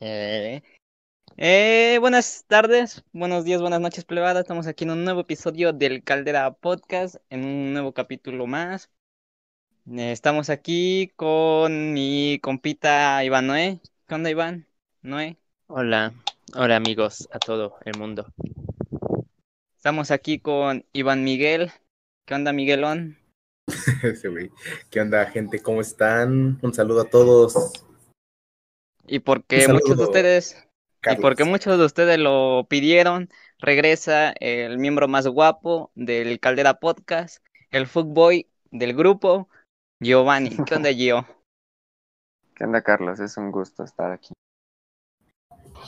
Eh, eh, buenas tardes, buenos días, buenas noches, plebada. Estamos aquí en un nuevo episodio del Caldera Podcast, en un nuevo capítulo más. Eh, estamos aquí con mi compita Iván Noé. ¿Qué onda, Iván? Noé. Hola, hola amigos a todo el mundo. Estamos aquí con Iván Miguel. ¿Qué onda, Miguelón? ¿Qué onda, gente? ¿Cómo están? Un saludo a todos. Y porque muchos de ustedes, y porque muchos de ustedes lo pidieron, regresa el miembro más guapo del Caldera Podcast, el fuckboy del grupo, Giovanni. ¿Qué onda, Gio? ¿Qué onda, Carlos? Es un gusto estar aquí.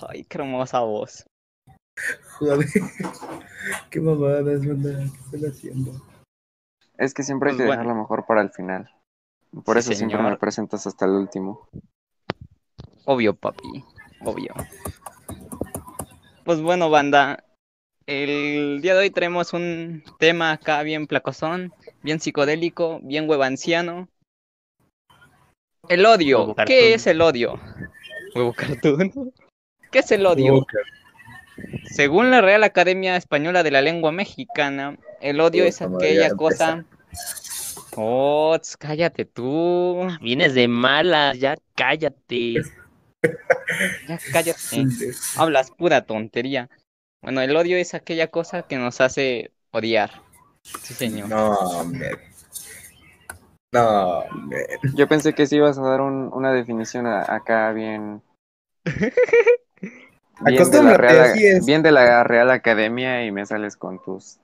Ay, qué hermosa voz. Joder. Qué mamadas. ¿Qué están haciendo? Es que siempre hay Pues que bueno. dejar lo mejor para el final. Por Sí, eso siempre me presentas hasta el último. Obvio, papi, obvio. Pues bueno, banda, el día de hoy tenemos un tema acá bien placosón, bien psicodélico, bien huevanciano. El odio. Huevo ¿Qué cartoon. es el odio? Huevo cartoon. ¿Qué es el odio? Según la Real Academia Española de la Lengua Mexicana, el odio es aquella cosa. Oh, cállate tú. Vienes de malas, ya cállate. Ya cállate. Hablas pura tontería. Bueno, el odio es aquella cosa que nos hace odiar. Sí, señor. No, hombre. No, hombre. Yo pensé que sí ibas a dar un- una definición a- acá bien. Bien de, la Real, así es. bien de la Real Academia y me sales con tus.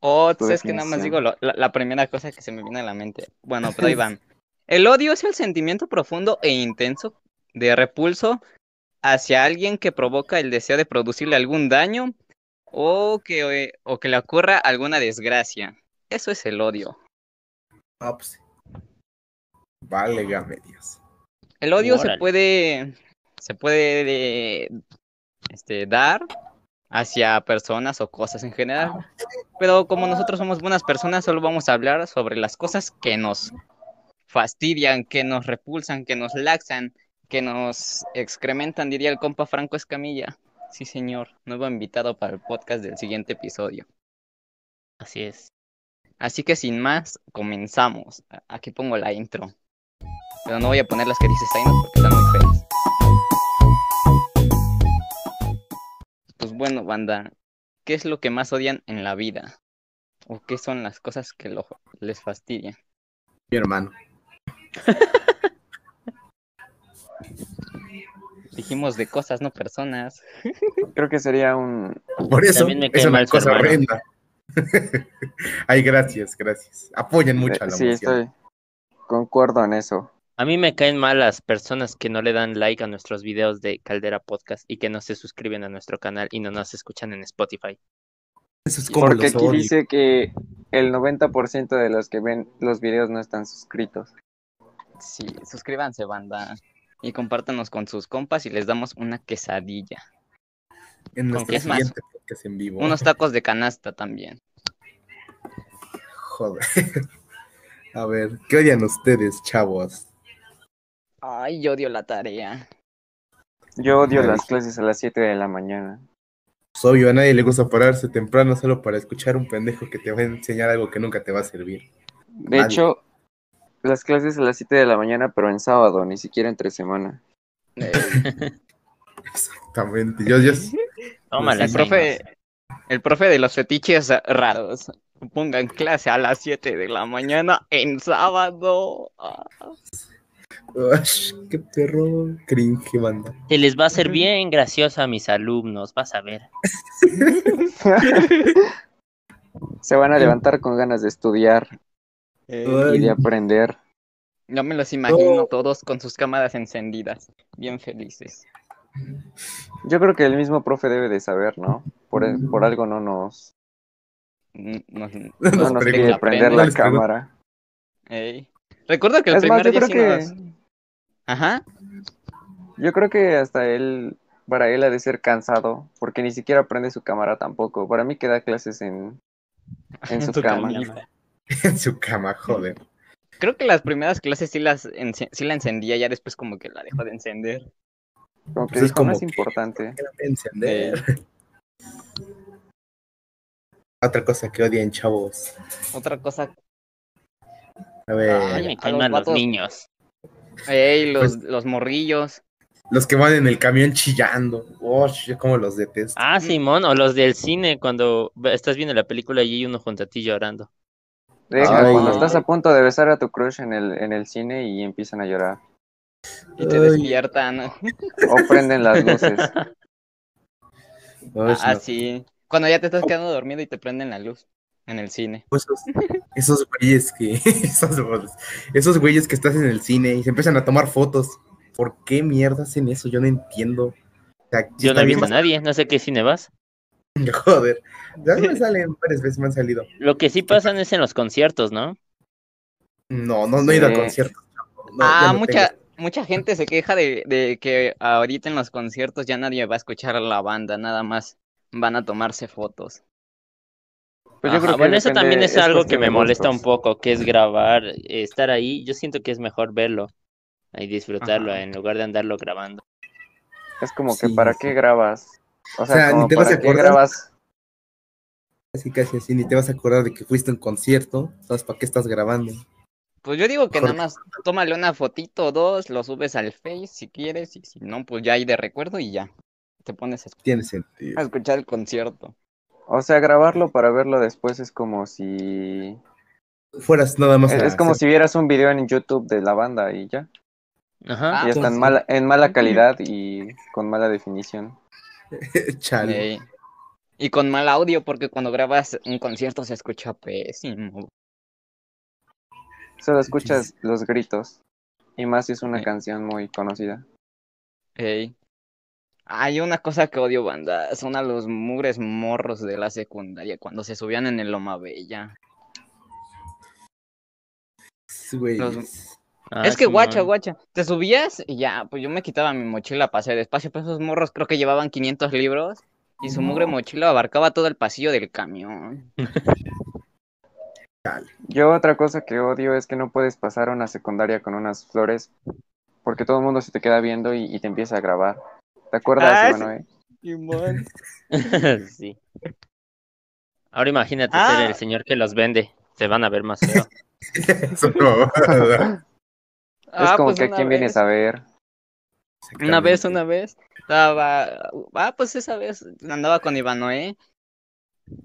Oh, tu es que nada más digo definición. lo- la, la primera cosa que se me viene a la mente. Bueno, pero ahí van. El odio es el sentimiento profundo e intenso de repulso hacia alguien que provoca el deseo de producirle algún daño o que, o que le ocurra alguna desgracia. Eso es el odio. Ah, pues. Vale, Dios. El odio se puede, se puede este, dar hacia personas o cosas en general. Pero como nosotros somos buenas personas, solo vamos a hablar sobre las cosas que nos fastidian, que nos repulsan, que nos laxan, que nos excrementan, diría el compa Franco Escamilla. Sí, señor, nuevo invitado para el podcast del siguiente episodio. Así es. Así que sin más, comenzamos. A- Aquí pongo la intro. Pero no voy a poner las que dice Zainos porque están muy feas. Pues bueno, banda, ¿qué es lo que más odian en la vida? ¿O qué son las cosas que lo- les fastidian? Mi hermano. Dijimos de cosas, no personas. Creo que sería un. Por eso También me es una cosa hermano. horrenda. Ay, gracias, gracias. Apoyan mucho a la sí, moción. estoy. Concuerdo en eso. A mí me caen mal las personas que no le dan like a nuestros videos de Caldera Podcast y que no se suscriben a nuestro canal y no nos escuchan en Spotify. Eso es como Porque los aquí odio. dice que el 90% de los que ven los videos no están suscritos. Sí, suscríbanse, banda. Y compártanos con sus compas y les damos una quesadilla. En ¿Con nuestro es más? siguiente podcast en vivo. Unos tacos de canasta también. Joder. A ver, ¿qué odian ustedes, chavos? Ay, yo odio la tarea. Yo odio las clases a las 7 de la mañana. Pues obvio, a nadie le gusta pararse temprano solo para escuchar un pendejo que te va a enseñar algo que nunca te va a servir. De hecho, las clases a las 7 de la mañana, pero en sábado, ni siquiera entre semana. Exactamente. Yo, yo, Tómala, el profe, el profe de los fetiches raros. Pongan clase a las 7 de la mañana en sábado. Ah, qué perro cringe, banda. Se les va a hacer bien gracioso a mis alumnos, vas a ver. Se van a levantar con ganas de estudiar eh, y de aprender. yo me los imagino No. todos con sus cámaras encendidas, bien felices. Yo creo que el mismo profe debe de saber, ¿no? Por, por algo no nos, nos- No no nos pide prender no la cámara. Ey. Recuerdo que el Es más, primer yo día creo sí que nos- Ajá. yo creo que hasta él, para él ha de ser cansado, porque ni siquiera prende su cámara tampoco. Para mí que da clases en, en su cama. En su cama, joder. Creo que las primeras clases sí las sí la encendía, ya después como que la dejó de encender. Como que Pues es como que- importante. Encender. Otra cosa que odian, chavos. Otra cosa, A ver, Ay, me a caen los mal los vatos. niños. ey, los, Pues- los morrillos. los que van en el camión chillando. Oh, yo como los detesto. Ah, Simón, o los del cine cuando estás viendo la película y hay uno junto a ti llorando. Deja, Ay. cuando estás a punto de besar a tu crush en el, en el cine y empiezan a llorar. Y te despiertan. O prenden las luces. Ah, sí. Cuando ya te estás quedando dormido y te prenden la luz en el cine. Pues esos, esos güeyes que esos, esos güeyes que estás en el cine y se empiezan a tomar fotos. ¿Por qué mierda hacen eso? Yo no entiendo. O sea, sí Yo no he visto a nadie, no sé qué cine vas. Joder. Ya me salen varias veces me han salido. Lo que sí pasan es en los conciertos, ¿no? No, no, no he ido a conciertos. No, ah, no mucha, tengo. mucha gente se queja de, de que ahorita en los conciertos ya nadie va a escuchar a la banda, nada más van a tomarse fotos. Pues yo Ajá, creo que bueno, eso también es, algo que me molesta un poco, que es grabar, eh, estar ahí. Yo siento que es mejor verlo y disfrutarlo Ajá. en lugar de andarlo grabando. Es como que ¿para sí. qué grabas? O sea, sea, ni te vas ¿para a acordar. grabas? Casi, casi así, ni te vas a acordar de que fuiste a un concierto. ¿Sabes para qué estás grabando? Pues yo digo que nada más tómale una fotito o dos, lo subes al Face si quieres, y si no, pues ya hay de recuerdo y ya. Te pones a, escu- Tiene sentido. a escuchar el concierto. O sea, grabarlo para verlo después es como si... Fueras nada más. Es, como hacer- si vieras un video en YouTube de la banda y ya. Ajá. Ah, y está en pues, mala, en mala calidad y con mala definición. Chale. Y con mal audio, porque cuando grabas un concierto se escucha pésimo. Solo escuchas los gritos. Y más si es una Sí. canción muy conocida. Ey. Hay una cosa que odio, banda. Son a los mugres morros de la secundaria cuando se subían en el Loma Bella. Güeyes. Ah, es que guacha, guacha. Te subías y ya, pues yo me quitaba mi mochila, pasé despacio, pero esos morros creo que llevaban 500 libros y su mugre mochila abarcaba todo el pasillo del camión. Yo otra cosa que odio es que no puedes pasar una secundaria con unas flores porque todo el mundo se te queda viendo y, y te empieza a grabar. ¿Te acuerdas, Ah, Emanuel? sí. Ahora imagínate Ah. ser el señor que los vende. Te van a ver más feo. Es Ah, como pues que a quién vienes a ver. Una vez, una vez, estaba, ah, pues esa vez andaba con Ivanoé,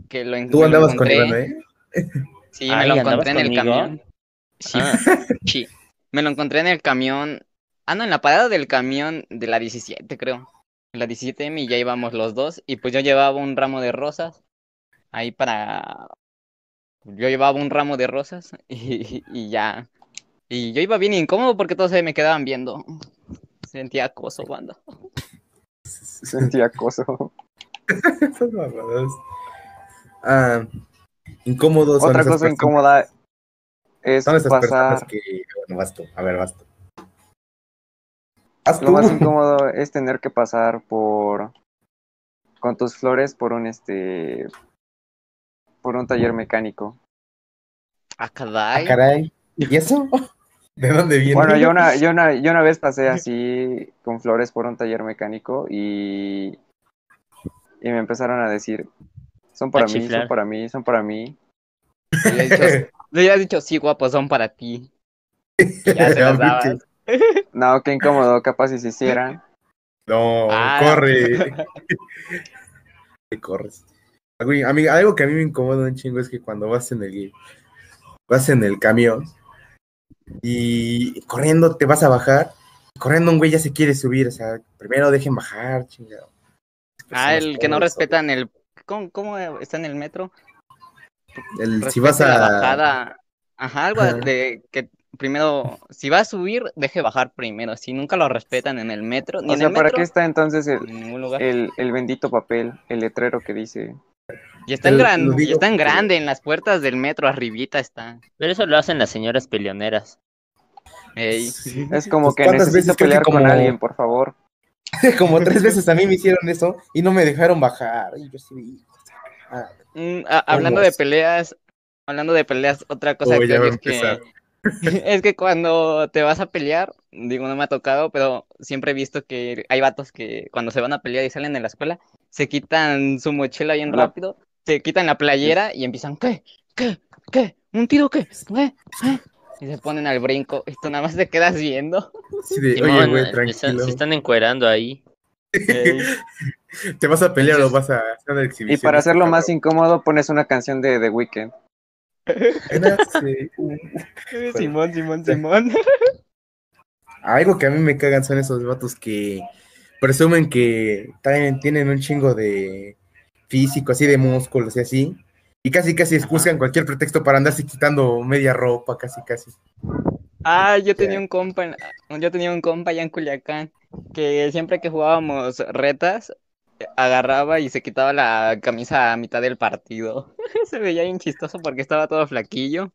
que lo, en- Tú me lo andabas con encontré. ¿eh? Sí, Ay, me lo ¿andabas encontré en el conmigo? camión. Sí, Ah, sí, me lo encontré en el camión. Ah, no, en la parada del camión de la 17, creo. En la 17M y ya íbamos los dos. Y pues yo llevaba un ramo de rosas. Ahí para. Yo llevaba un ramo de rosas y, y ya. Y yo iba bien incómodo porque todos se me quedaban viendo. Sentía acoso, banda. Sentí acoso. Esas mamadas. Ah, incómodos. Otra cosa personas- incómoda es Son esas personas pasar. que. Bueno, vas tú. A ver, vas tú. Vas Lo más incómodo es tener que pasar por con tus flores por un este por un taller mecánico. Ah, Ah, caray. caray. ¿Y eso? ¿De dónde viene? Bueno, yo una, yo una, yo una vez pasé así con flores por un taller mecánico y, y me empezaron a decir, son para A mí, chiflar. son para mí, son para mí. Le hubieras dicho, le hubieras dicho, sí, guapo, son para ti. Ya se las dabas. No, qué incómodo, capaz si se hicieran. No, Ah. corre. Te corres. Güey, a mí- algo que a mí me incomoda un chingo es que cuando vas en el vas en el camión y corriendo te vas a bajar, corriendo un güey ya se quiere subir, o sea, primero dejen bajar, chingado. Ah, el que no respetan el. ¿Cómo, cómo está en el metro? el- si vas la a bajada. Ajá, algo Ajá. de que primero, si va a subir, deje bajar primero. Si nunca lo respetan en el metro, ni O en sea, el ¿para metro, qué está entonces el, ni en ningún lugar. el, el bendito papel, el letrero que dice? y está lo gran- y está en grande, en las puertas del metro, arribita está. pero eso lo hacen las señoras peleoneras. Ey. Es como Pues, que ¿cuántas necesito veces creo que pelear con como- alguien, por favor. como tres veces a mí me hicieron eso y no me dejaron bajar. Y yo sí, madre. Mm, hablando de peleas, hablando de peleas, otra cosa Oh, que es que. Es que cuando te vas a pelear, digo, no me ha tocado, pero siempre he visto que hay vatos que cuando se van a pelear y salen de la escuela, se quitan su mochila bien rápido, se quitan la playera y empiezan, ¿qué? ¿Qué? ¿Qué? ¿Un tiro qué? ¿Eh? ¿Eh? Y se ponen al brinco y tú nada más te quedas viendo. Así de, Simón, oye, güey, tranquilo. se están encuerando ahí. ¿Te vas a pelear o vas a hacer una Y exhibición? para hacerlo más incómodo, pones una canción de The Weeknd. Sí. Simón, Simón, Simón. Algo que a mí me cagan son esos vatos que presumen que también tienen un chingo de físico, así de músculos y así. Y casi, casi buscan cualquier pretexto para andarse quitando media ropa, casi, casi. Ah, yo tenía un compa, yo tenía un compa allá en Culiacán que siempre que jugábamos retas agarraba y se quitaba la camisa a mitad del partido. Se veía bien chistoso porque estaba todo flaquillo.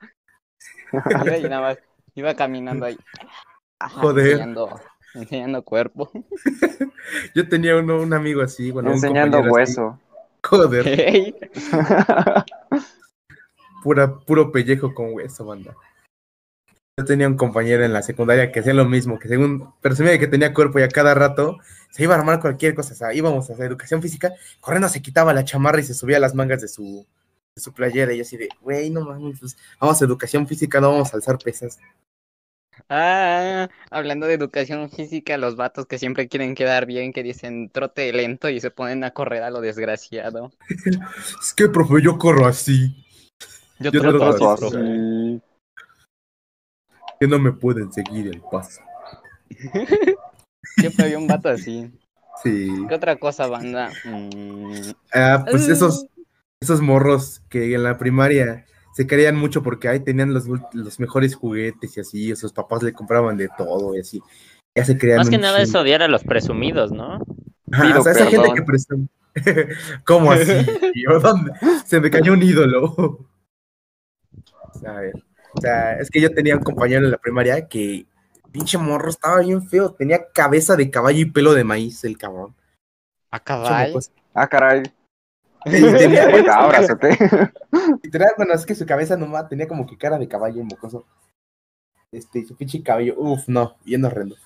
Iba y nada más iba caminando ahí. Ajá, Joder. Enseñando, enseñando cuerpo. Yo tenía uno, un amigo así, bueno, un enseñando compañero así. hueso. Joder, pura, puro pellejo con hueso, banda. Yo tenía un compañero en la secundaria que hacía lo mismo, que según presumía que tenía cuerpo y a cada rato se iba a armar cualquier cosa. O sea, íbamos a hacer educación física, corriendo se quitaba la chamarra y se subía las mangas de su, de su playera. Y yo así de, güey, no mames, pues, vamos a educación física, no vamos a alzar pesas. Ah, hablando de educación física, los vatos que siempre quieren quedar bien, que dicen trote lento y se ponen a correr a lo desgraciado. Es que, profe, yo corro así, Yo Yo troto troto así, así. que no me pueden seguir el paso. Siempre había un vato así. Sí. ¿Qué otra cosa, banda? Mm, Ah, pues ah, esos, esos morros que en la primaria se creían mucho porque ahí tenían los, los mejores juguetes y así, sus papás le compraban de todo y así. Ya se creían Más que nada es chingo. odiar a los presumidos, ¿no? Pido o sea, esa gente que presume. ¿Cómo así? tío? ¿Dónde? Se me cayó un ídolo. A ver, o sea, es que yo tenía un compañero en la primaria que pinche morro estaba bien feo, tenía cabeza de caballo y pelo de maíz, el cabrón. A Pinche caballo. mocoso. Ah, caray. Y tenía, ¿De cabras? Literal, bueno, es que su cabeza nomás tenía como que cara de caballo mocoso. Este, su pinche cabello, uff, no, bien horrendo.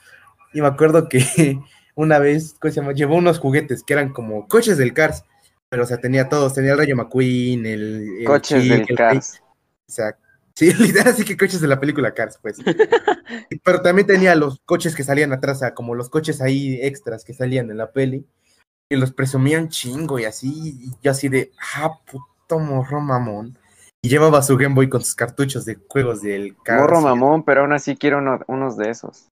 Y me acuerdo que una vez, ¿cómo se llama? Llevó unos juguetes que eran como coches del Cars, pero o sea, tenía todos, tenía el Rayo McQueen, el, el Coches del el Cars. o sea, sí, literal, así que coches de la película Cars, pues. Pero también tenía los coches que salían atrás, o sea, como los coches ahí extras que salían en la peli. Y los presumían chingo y así. Y yo así de, ah, puto morro mamón. Y llevaba su Game Boy con sus cartuchos de juegos del Cars. Morro mamón, pero aún así quiero uno- unos de esos.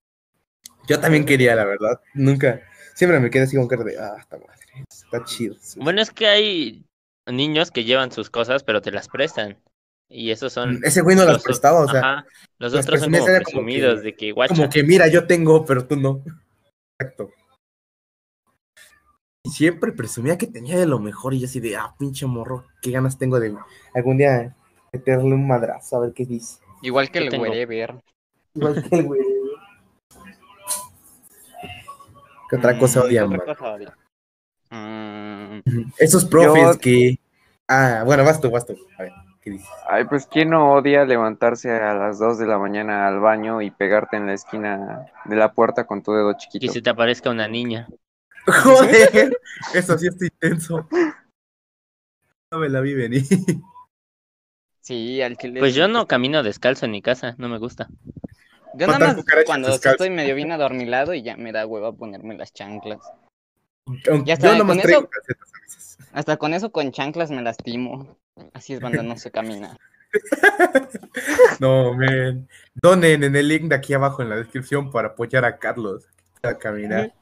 Yo también quería, la verdad. Nunca, siempre me quedé así con cara de, ah, está madre, está chido. Bueno, es que hay niños que llevan sus cosas, pero te las prestan. Y esos son. Ese güey no las los o- prestaba, o sea, ajá, los las otros son como presumidos que- de que guacha. como que mira, yo tengo, pero tú no. Exacto. Y siempre presumía que tenía de lo mejor y yo así de, ah, pinche morro, qué ganas tengo de algún día meterle un madrazo a ver qué dice. Igual que el wherever. Igual que el güey. ¿Qué otra cosa Mm, odian, ¿qué man? otra cosa odian? Mm, Esos profes Yo- que. Ah, bueno, vas tú, vas tú. A ver, ¿qué dices? Ay, pues quién no odia levantarse a las 2 de la mañana al baño y pegarte en la esquina de la puerta con tu dedo Que chiquito. se te aparezca una niña. Joder, eso sí está intenso. No me la vi venir. sí, al chile. Pues yo no camino descalzo en mi casa, no me gusta. Yo nada más cuando descalzo. estoy medio bien adormilado y ya me da hueva ponerme las chanclas. Aunque está, yo nomás con traigo eso- calcetas a veces. Hasta con eso con chanclas me lastimo. Así es cuando no se camina. No, men. Donen en el link de aquí abajo en la descripción para apoyar a Carlos a caminar.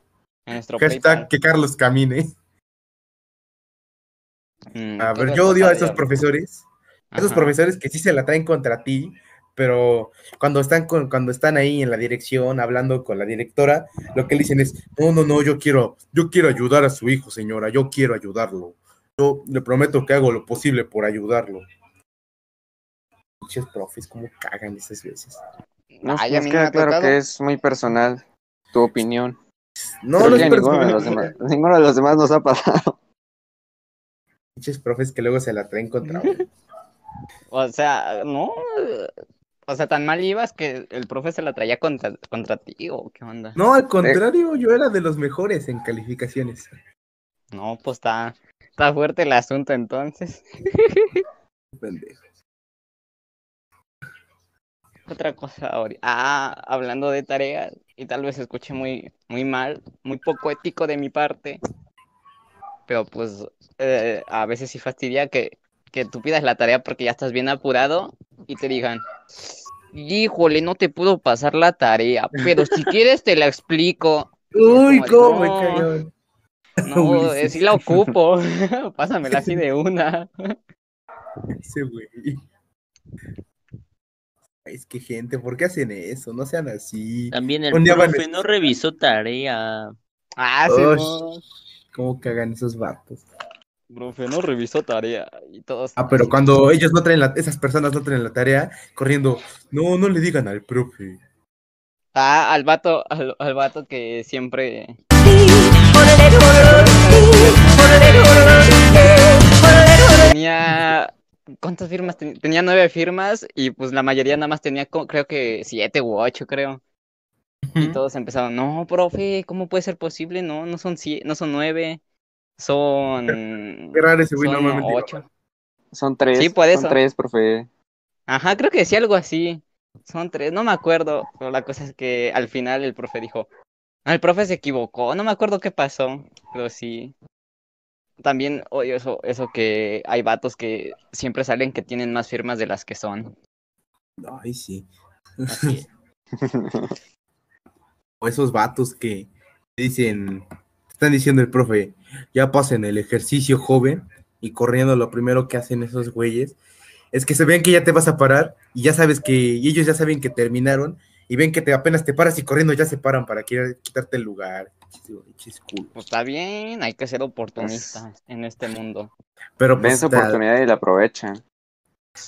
En nuestro Hashtag PayPal. que Carlos camine. Mm, A ¿qué ver, yo odio a esos profesores. Esos profesores que sí se la traen contra ti, pero cuando están con, cuando están ahí en la dirección hablando con la directora, lo que le dicen es, no, no, no, yo quiero, yo quiero ayudar a su hijo, señora, yo quiero ayudarlo. Yo le prometo que hago lo posible por ayudarlo. Pinches profes, cómo cagan esas veces. No, Ay, queda ha claro tocado. que es muy personal tu opinión. No, Creo no que es ninguno de, los personal. demás, ninguno de los demás nos ha pasado. Pinches profes que luego se la traen contra uno. O sea, no. O sea, tan mal ibas que el profe se la traía contra, contra ti, o qué onda. No, al contrario, yo era de los mejores en calificaciones. No, pues está, está fuerte el asunto entonces. Pendejo. Otra cosa ahora. Ah, hablando de tareas, y tal vez escuche muy, muy mal, muy poco ético de mi parte. Pero pues eh, a veces sí fastidia que, que tú pidas la tarea porque ya estás bien apurado y te digan, híjole, no te pudo pasar la tarea, pero si quieres te la explico. Uy, como cómo "No". No, Ulises. eh, sí la ocupo. Pásamela así de una. Ese güey. Es que gente, ¿por qué hacen eso? No sean así. También el van profe no revisó tarea. Ah, sí. ¿Cómo cagan esos vatos? Profe, no revisó tarea y todos. Ah, pero cuando ellos no traen la, esas personas no traen la tarea, corriendo, no, no le digan al profe. Ah, al vato, al, al vato que siempre. Tenía. ¿Cuántas firmas? ten- Tenía nueve firmas y pues la mayoría nada más tenía, creo que siete u ocho, creo. Y todos empezaron, no, profe, ¿cómo puede ser posible? No, no son no son nueve, son. Qué raro ese güey son normalmente. ocho. Son tres. Sí, por eso. Son tres, profe. Ajá, creo que decía algo así. Son tres, no me acuerdo, pero la cosa es que al final el profe dijo, "Ah, el profe se equivocó, no me acuerdo qué pasó, pero sí. También odio eso, eso que hay vatos que siempre salen que tienen más firmas de las que son. Ay, sí. Así. O esos vatos que dicen, están diciendo el profe, ya pasen el ejercicio joven y corriendo lo primero que hacen esos güeyes es que se ven que ya te vas a parar y ya sabes que, y ellos ya saben que terminaron y ven que te apenas te paras y corriendo ya se paran para querer quitarte el lugar. Chis. Pues está bien, hay que ser oportunistas en este mundo. Pero Ven pues, oportunidad y la aprovechan.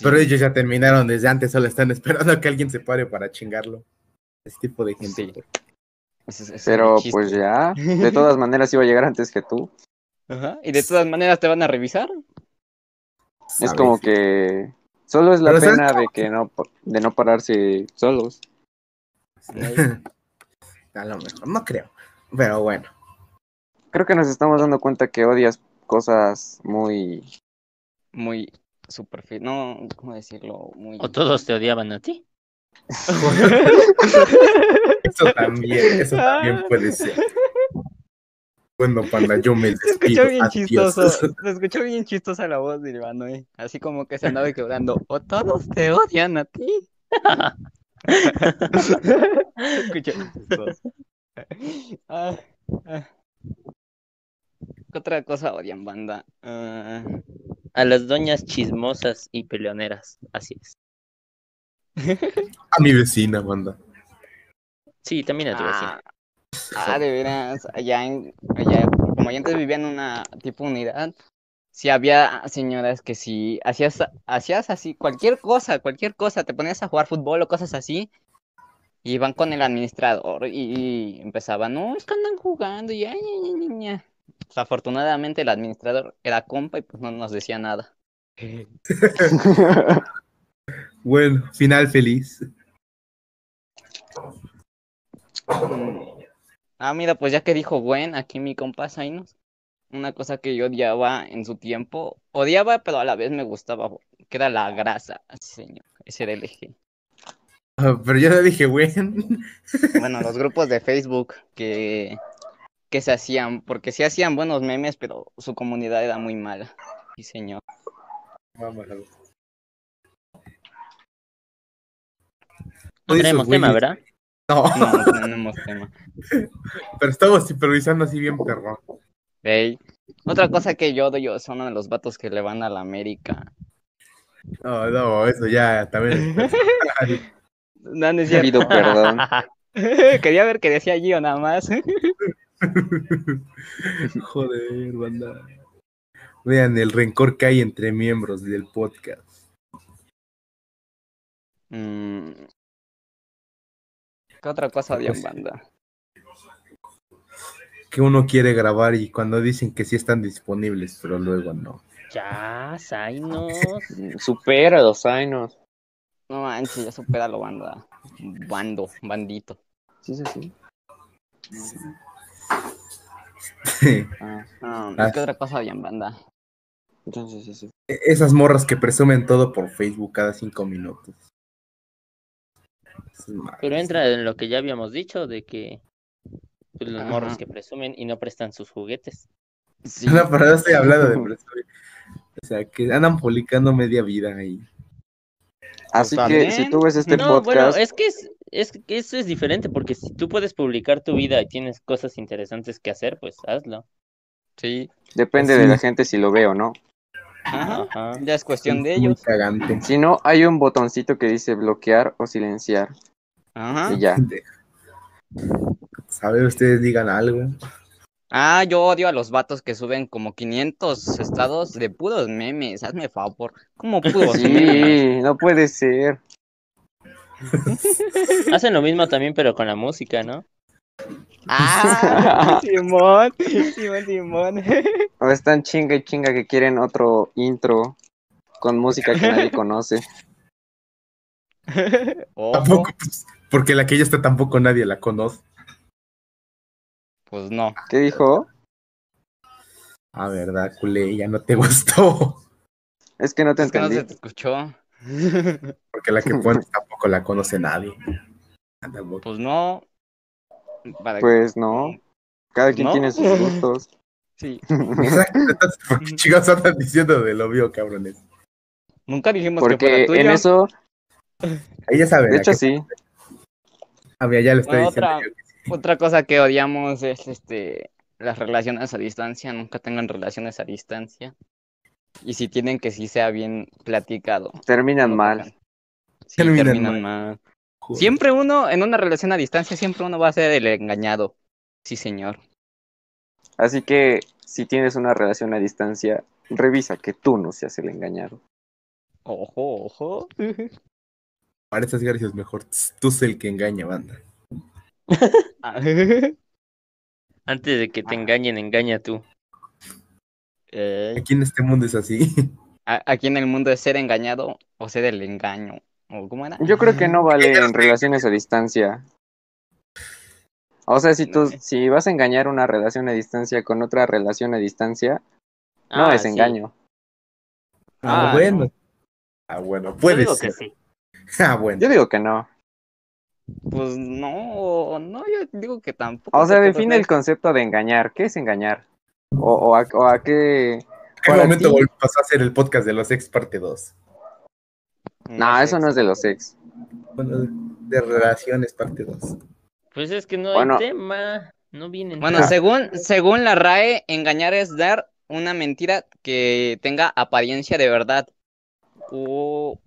pero ellos ya terminaron desde antes, solo están esperando a que alguien se pare para chingarlo. Ese tipo de gente. Sí. Ese ese Pero pues ya, de todas maneras iba a llegar antes que tú. Ajá, Y de todas maneras te van a revisar. Es ¿sabes? como que solo es la Pero ¿sabes pena de que no de no pararse solos. A lo mejor, no creo. Pero bueno. Creo que nos estamos dando cuenta que odias cosas muy Muy superficial, no, ¿cómo decirlo? Muy... ¿O todos te odiaban a ti? Eso también, eso también puede ser. Bueno, panda, yo me Se escuchó despido. bien Adiós. chistoso, se escuchó bien chistosa la voz de Iván, ¿eh? Así como que se andaba quebrando. O todos te odian a ti. Se escuchó chistoso. Ah, ah. ¿Qué otra cosa odian, banda? Ah, A las doñas chismosas y peleoneras. Así es. A mi vecina, banda. Sí, también a tu vecina. ah, ah, de veras, allá, en, allá, como yo antes vivía en una tipo unidad, sí había señoras que si hacías, hacías así, cualquier cosa, cualquier cosa, te ponías a jugar fútbol o cosas así, y iban con el administrador y, y empezaban, no, es que andan jugando, y ay, ay, ay, ay, ay". Pues, afortunadamente el administrador era compa y pues no nos decía nada. Bueno, final feliz. Mm. Ah, mira, pues ya que dijo Gwen, aquí mi compa Zainos, una cosa que yo odiaba en su tiempo, odiaba, pero a la vez me gustaba, que era la grasa, señor, ese era el eje. Ah, Pero yo le dije, güey. Bueno, los grupos de Facebook que, que se hacían, porque sí hacían buenos memes, pero su comunidad era muy mala. Sí, señor. Vámonos. No tenemos tema, ¿verdad? No, No, no tenemos tema. pero estamos supervisando así bien perrón. Ey. Otra cosa que yo odio son de los vatos que le van a la América. No, no, eso ya también. No, no es cierto. pido perdón. Quería ver qué decía Gio nada más. Joder, banda. Vean el rencor que hay entre miembros del podcast. Mm. ¿Qué otra cosa odian, banda? Que uno quiere grabar y cuando dicen que sí están disponibles, pero luego no. Ya, Zainos. Supera los años. No manches, ya supéralo, banda. Bando, bandito. Sí, sí, sí. Ah, Ah, Ah. ¿Qué otra cosa había en banda? entonces sí, sí. Esas morras que presumen todo por Facebook cada cinco minutos. Pero entra en lo que ya habíamos dicho de que pues, los morros que presumen y no prestan sus juguetes. Sí. No, pero no estoy hablando de presumir. O sea, que andan publicando media vida ahí. Así que si tú ves este no, bueno, podcast, es que es, es que eso es diferente porque si tú puedes publicar tu vida y tienes cosas interesantes que hacer, pues hazlo. Sí. depende Sí. de la gente si lo ve o no. Ajá. Ajá. Ya es cuestión de ellos. cagante. Si no, hay un botoncito que dice bloquear o silenciar. Ajá. Y ya. Ver, ustedes digan algo. Ah, yo odio a los vatos que suben como 500 estados de puros memes. Hazme favor. ¿Cómo puros memes? Sí, no puede ser. Hacen lo mismo también, pero con la música, ¿no? Ah, Simón, Simón, Simón. O están chinga y chinga que quieren otro intro con música que nadie conoce. Ojo, Tampoco, pues, porque la que ya está tampoco nadie la conoce. pues no. ¿Qué dijo? Ah, verdad, culé, ya no te gustó. Es que no te Es que no se entendí. te escuchó. Porque la que pones tampoco la conoce nadie. Tampoco. Pues no. Para- Pues no. Cada quien ¿No? tiene sus gustos. Sí. ¿por qué andan diciendo de lo obvio, cabrones? Nunca dijimos que Porque fuera tuyo. en eso, Ahí ya saben. de ¿a hecho sí. Ah, mira, ya le estoy Bueno, diciendo. otra- cosa que odiamos es este las relaciones a distancia. Nunca tengan relaciones a distancia. Y si tienen que sí sea bien platicado. Terminan No mal. Sí, Terminan terminan, mal. mal. Joder. Siempre uno, en una relación a distancia, siempre uno va a ser el engañado. Sí, señor. Así que si tienes una relación a distancia, revisa que tú no seas el engañado. Ojo, ojo. Para estas gracias, mejor tú sé el que engaña, banda. Antes de que te engañen, engaña tú. Eh, Aquí en este mundo es así. a- Aquí en el mundo es ser engañado o ser el engaño. ¿O cómo era? Yo creo que no vale en relaciones a distancia. O sea, si tú, si vas a engañar una relación a distancia con otra relación a distancia, no Ah, es sí. engaño. Ah, Ah, bueno. no. Ah, bueno, Yo puede digo ser. que sí. Ah, bueno. Yo digo que no. Pues no, no, yo digo que tampoco. O sea, porque, define el pues, concepto de engañar. ¿Qué es engañar? O, o, a, o a qué... ¿En qué para momento ti- vol- pasó a hacer el podcast de los ex parte 2? No, eso no es de los ex. Bueno, de relaciones parte 2. Pues es que no Bueno. hay tema. No vienen. Bueno, según, según la RAE, engañar es dar una mentira que tenga apariencia de verdad. O...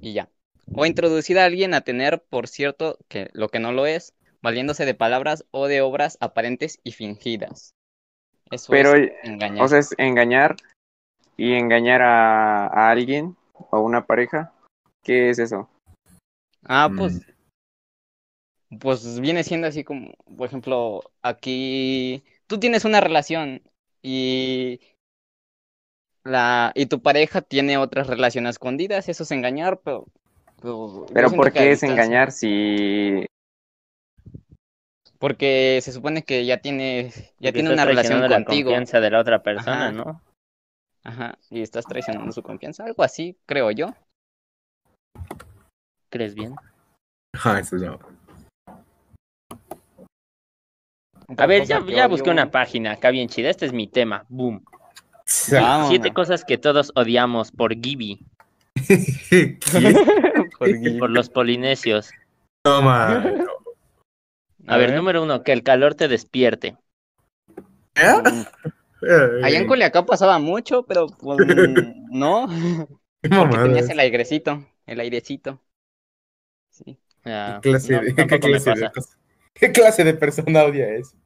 Y ya. O introducir a alguien a tener, por cierto, que lo que no lo es, valiéndose de palabras o de obras aparentes y fingidas. Eso Pero, es engañar. o sea, es engañar y engañar a, a alguien o una pareja. ¿Qué es eso? Ah, pues. Pues viene siendo así como, por ejemplo, aquí tú tienes una relación y la y tu pareja tiene otras relaciones escondidas, eso es engañar, pero pero, Pero ¿por qué es engañar si... Porque se supone que ya tiene ya Porque tiene una relación traicionando la contigo. confianza de la otra persona, Ajá. ¿no? Ajá, y estás traicionando su confianza, algo así, creo yo. ¿Crees bien? Eso ya. A ver, ya, busqué una página acá bien chida. Este es mi tema. Boom. Vámonos. Siete cosas que todos odiamos por Gibi, ¿Qué? Por- por los polinesios. Toma. A ver, número uno, que el calor te despierte. Allá en Culiacán pasaba mucho, pero pues no, ¿Qué porque tenías el airecito, el airecito. Sí. Ah, ¿Qué clase, no, de, ¿qué tampoco me clase de pasa. cosa- ¿Qué clase de persona odia eso?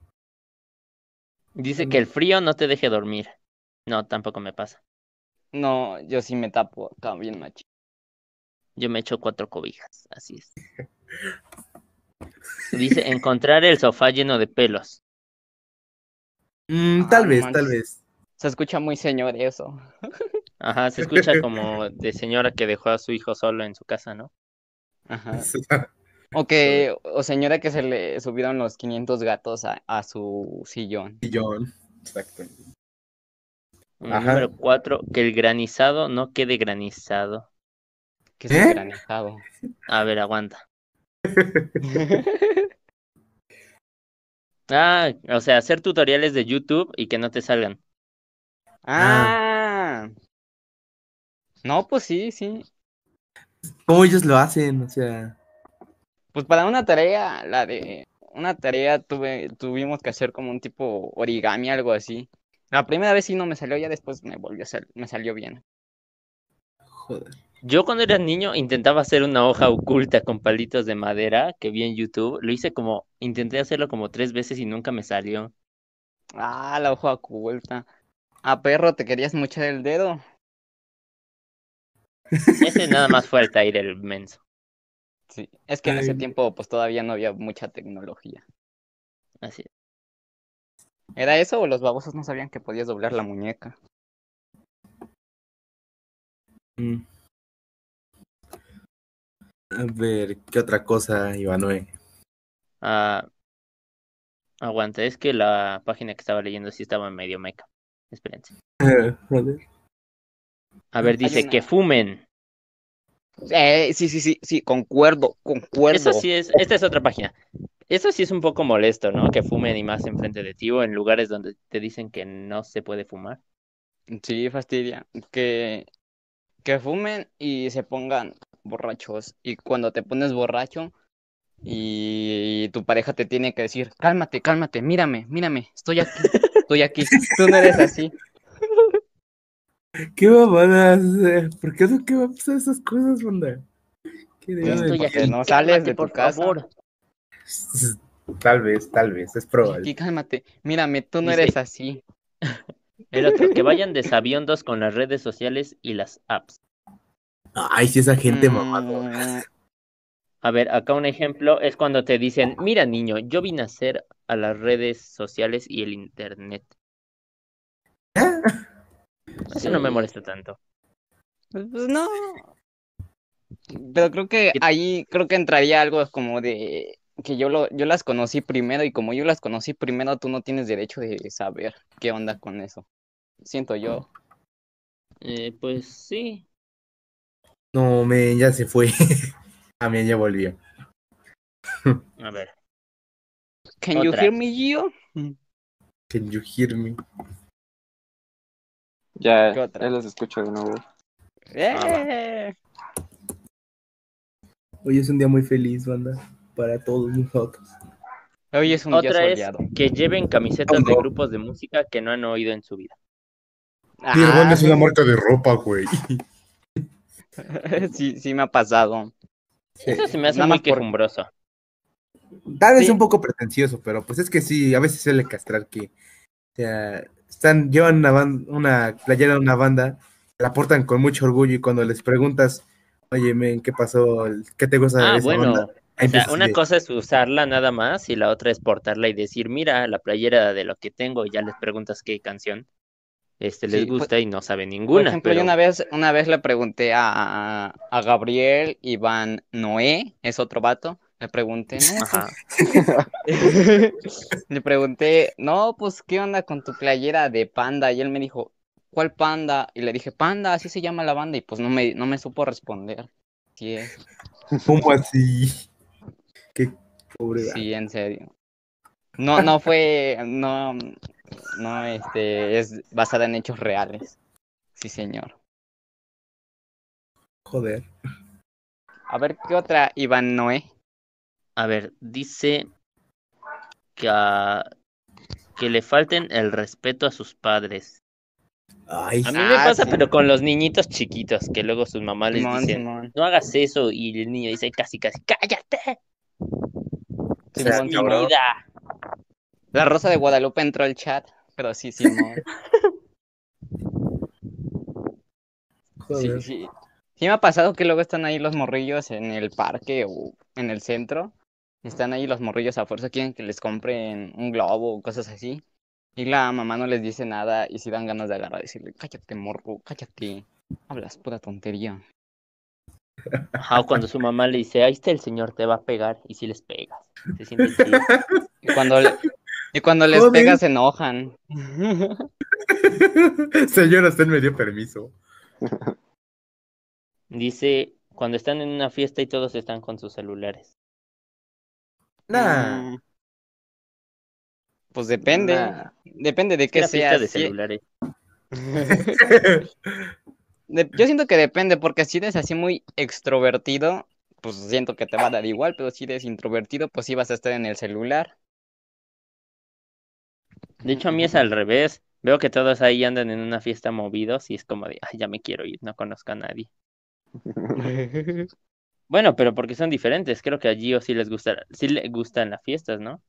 Dice que el frío no te deje dormir. No, tampoco me pasa. No, yo sí me tapo acá bien macho. Yo me echo cuatro cobijas, así es. Dice encontrar el sofá lleno de pelos. Mm, Ah, tal no vez, manches. tal vez. Se escucha muy señor eso. Ajá, se escucha como de señora que dejó a su hijo solo en su casa, ¿no? Ajá. O que, o señora que se le subieron los 500 gatos a, a su sillón. Sillón. Exacto. Ajá. Número cuatro, que el granizado no quede granizado. Que es ¿Eh? granizado. A ver, aguanta. Ah, o sea, hacer tutoriales de YouTube y que no te salgan. ah. No, pues sí, sí. ¿Cómo ellos lo hacen? O sea, Pues para una tarea, la de una tarea tuve, tuvimos que hacer como un tipo origami, algo así. La primera vez sí no me salió, ya después me volvió a sal- me salió bien. joder. Yo cuando era niño intentaba hacer una hoja oculta con palitos de madera que vi en YouTube. Lo hice como, intenté hacerlo como tres veces y nunca me salió. Ah, la hoja oculta. Ah, perro, te querías mochar el dedo. Ese nada más fue Altair el menso. Sí, es que en ese tiempo pues todavía no había mucha tecnología. Así. ¿Era eso o los babosos no sabían que podías doblar la muñeca? Mm. A ver, ¿qué otra cosa, Ivanoe? Ah, aguanta, es que la página que estaba leyendo sí estaba medio meca. Espérense. Joder. A ver, dice una- que fumen. Eh, sí, sí, sí, sí, concuerdo, concuerdo. Eso sí es, esta es otra página. Eso sí es un poco molesto, ¿no? Que fumen y más enfrente de ti o en lugares donde te dicen que no se puede fumar. Sí, fastidia. Que, que fumen y se pongan borrachos. Y cuando te pones borracho y tu pareja te tiene que decir, cálmate, cálmate, mírame, mírame, estoy aquí, estoy aquí. Tú no eres así. ¿Qué mamadas? eh, ¿Por qué no qué va a pasar esas cosas, banda? ¿Qué porque aquí, no sales cálmate, de tu por casa. favor. Tal vez, tal vez, es probable. Aquí, cálmate, mírame, tú no Dice- eres así. El otro, que vayan desabiondos con las redes sociales y las apps. Ay, sí, esa gente Mm, mamada. A ver, acá un ejemplo es cuando te dicen, mira niño, yo vine a hacer a las redes sociales y el internet. Eso no me molesta tanto. Pues, no. Pero creo que ahí creo que entraría algo como de que yo lo, yo las conocí primero y como yo las conocí primero, tú no tienes derecho de saber qué onda con eso. Siento yo. Eh, pues sí. No, men, ya se fue. A mí ya volvió. A ver. Can you hear me, Gio? Can you hear me? Ya, ¿Qué otra? ya los escucho de nuevo. ¡Eh! Hoy es un día muy feliz, banda, para todos nosotros. Hoy es un día Otra es soleado. que lleven camisetas de grupos de música que no han oído en su vida. Ah, es una marca de ropa, güey. sí, sí me ha pasado. Eso se me hace Nada muy por- quejumbroso. Tal vez Sí. un poco pretencioso, pero pues es que sí, a veces suele castrar que, o sea, están, llevan una, ban- una playera de una banda, la portan con mucho orgullo y cuando les preguntas, oye, men, ¿qué pasó? ¿Qué te gusta de Ah, esa bueno. banda? O sea, una de- cosa es usarla nada más y la otra es portarla y decir, mira, la playera de lo que tengo, y ya les preguntas qué canción este les Sí, pues- gusta y no saben Por ninguna. ejemplo, pero... yo una vez, una vez le pregunté a, a Gabriel Iván Noé, es otro vato, le pregunté, no, Ajá. Le pregunté, no, pues, ¿qué onda con tu playera de panda? Y él me dijo, ¿cuál panda? Y le dije, panda, así se llama la banda. Y pues no me, no me supo responder. Sí, es, ¿Cómo así? Qué pobre. sí, en serio. No, no fue, no, no, este, es basada en hechos reales. Sí, señor. Joder. A ver, ¿qué otra Iván Noé? A ver, dice que, a- que le falten el respeto a sus padres. Ay, A mí me Ah, pasa, sí. pero con los niñitos chiquitos, que luego sus mamás les dicen, Simón. no hagas eso, y el niño dice casi, casi, cállate, Simón, esa es mi Simón. vida. La Rosa de Guadalupe entró al chat, pero sí, Simón. joder. Sí, sí. Sí me ha pasado que luego están ahí los morrillos en el parque o en el centro. Están ahí los morrillos a fuerza, quieren que les compren un globo o cosas así. Y la mamá no les dice nada y si dan ganas de agarrar y decirle, cállate morro, cállate. Hablas pura tontería. Ajá, o cuando su mamá le dice, ahí está el señor, te va a pegar, y si les pegas. Se siente chido. Y cuando, le- y cuando les Joder. pegas se enojan. Señora, usted me dio permiso. Dice, cuando están en una fiesta y todos están con sus celulares. Nah. Mm. Pues depende. Nah. Depende de qué sea. fiesta de si- celulares. de- yo siento que depende, porque si eres así muy extrovertido, pues siento que te va a dar igual, pero si eres introvertido, pues sí vas a estar en el celular. De hecho, a mí es al revés. Veo que todos ahí andan en una fiesta movidos y es como de, ay, ya me quiero ir, no conozco a nadie. Bueno, pero porque son diferentes. Creo que a Gio sí les gusta, sí le gustan las fiestas, ¿no?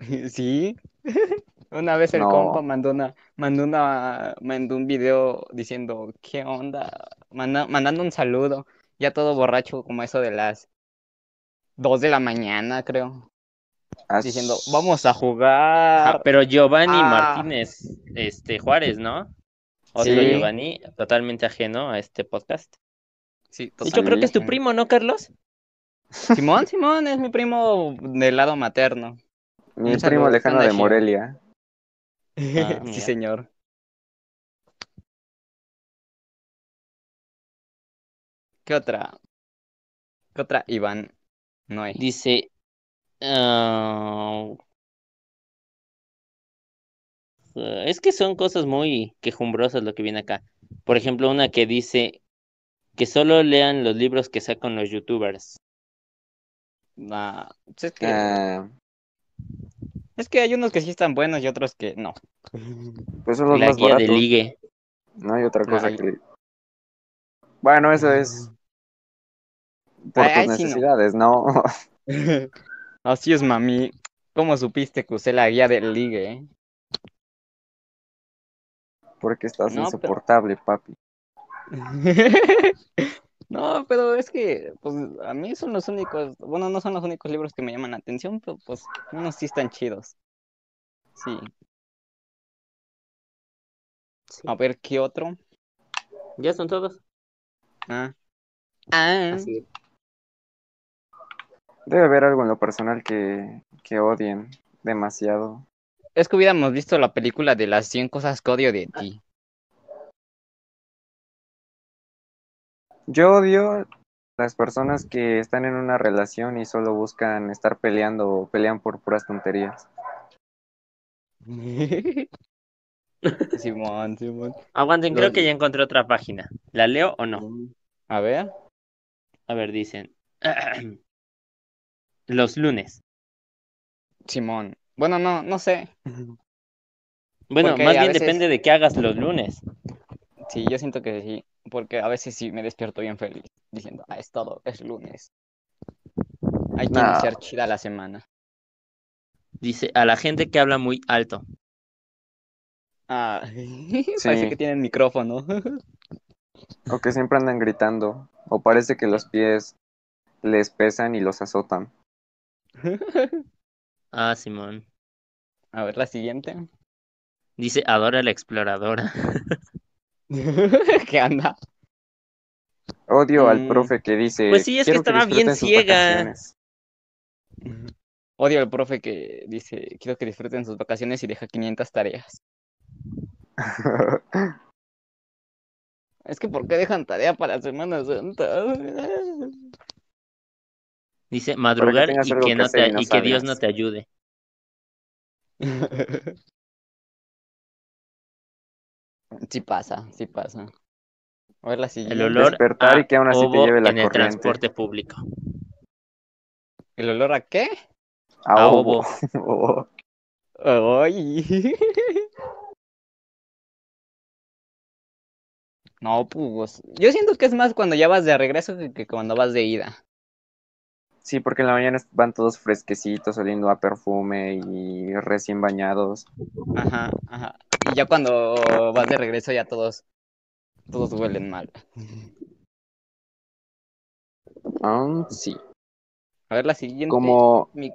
Sí. Una vez el No. compa mandó una, mandó una, mandó un video diciendo, ¿qué onda? Manda- mandando un saludo, ya todo borracho, como eso de las dos de la mañana, creo, diciendo, vamos a jugar. Ah, pero Giovanni Ah. Martínez, este, Juárez, ¿no? Otro Sí. Giovanni, totalmente ajeno a este podcast. Sí, De hecho, total. creo que es tu primo, ¿no, Carlos? Simón, Simón, es mi primo del lado materno. Mi Un primo lejano ¿qué de? Morelia. Ah, Sí, señor. ¿Qué otra? ¿Qué otra, Iván? No hay. Dice, ah, es que son cosas muy quejumbrosas lo que viene acá. Por ejemplo, una que dice que solo lean los libros que sacan los youtubers. Ah, pues es que, es que hay unos que sí están buenos y otros que no. pues son los La más guía de baratos. ligue. No hay otra cosa Ay. que. Bueno, eso es por Ay, tus ay, sí, no. necesidades, ¿no? Así es, mami. ¿Cómo supiste que usé la guía del ligue, eh? Porque estás No, pero- insoportable, papi. No, pero es que, pues, a mí son los únicos, bueno, no son los únicos libros que me llaman la atención, pero pues, unos sí están chidos. Sí. A ver, ¿qué otro? Ya son todos. Ah. Ah. Así es. Debe haber algo en lo personal que, que odien demasiado. Es que hubiéramos visto la película de las 100 cosas que odio de ti. Yo odio las personas que están en una relación y solo buscan estar peleando o pelean por puras tonterías. Simón, Simón. Aguanten, creo que ya encontré otra página. ¿La leo o no? A ver. A ver, dicen. Los lunes. Simón. Bueno, no, no sé. Bueno, Porque más bien veces- depende de qué hagas los lunes. Sí, yo siento que sí. Porque a veces sí me despierto bien feliz. Diciendo, ah, es todo, es lunes. Hay que No. iniciar chida la semana. Dice, a la gente que habla muy alto. Ah, parece que tienen micrófono. O que siempre andan gritando. O parece que los pies les pesan y los azotan. Ah, Simón. A ver, la siguiente. Dice, adora a la exploradora. ¿Qué anda? Odio al Mm. profe que dice. Pues sí, es que "Quiero estaba bien ciega". vacaciones". Odio al profe que dice, quiero que disfruten sus vacaciones y deja 500 tareas. Es que ¿por qué dejan tarea para Semana Santa? Dice, madrugar y que, que no hacer te, y no y que Dios no te ayude. Sí pasa, sí pasa. A ver la siguiente. El olor Despertar a y que aún así te lleve la en el transporte público. ¿El olor a qué? A A ovo. ovo. Oh. Ay. No, pues. Yo siento que es más cuando ya vas de regreso que, que cuando vas de ida. Sí, porque en la mañana van todos fresquecitos, oliendo a perfume y recién bañados. Ajá, ajá. Y ya cuando vas de regreso ya todos. Todos huelen mal. Ah, sí. A ver la siguiente. Como Mi-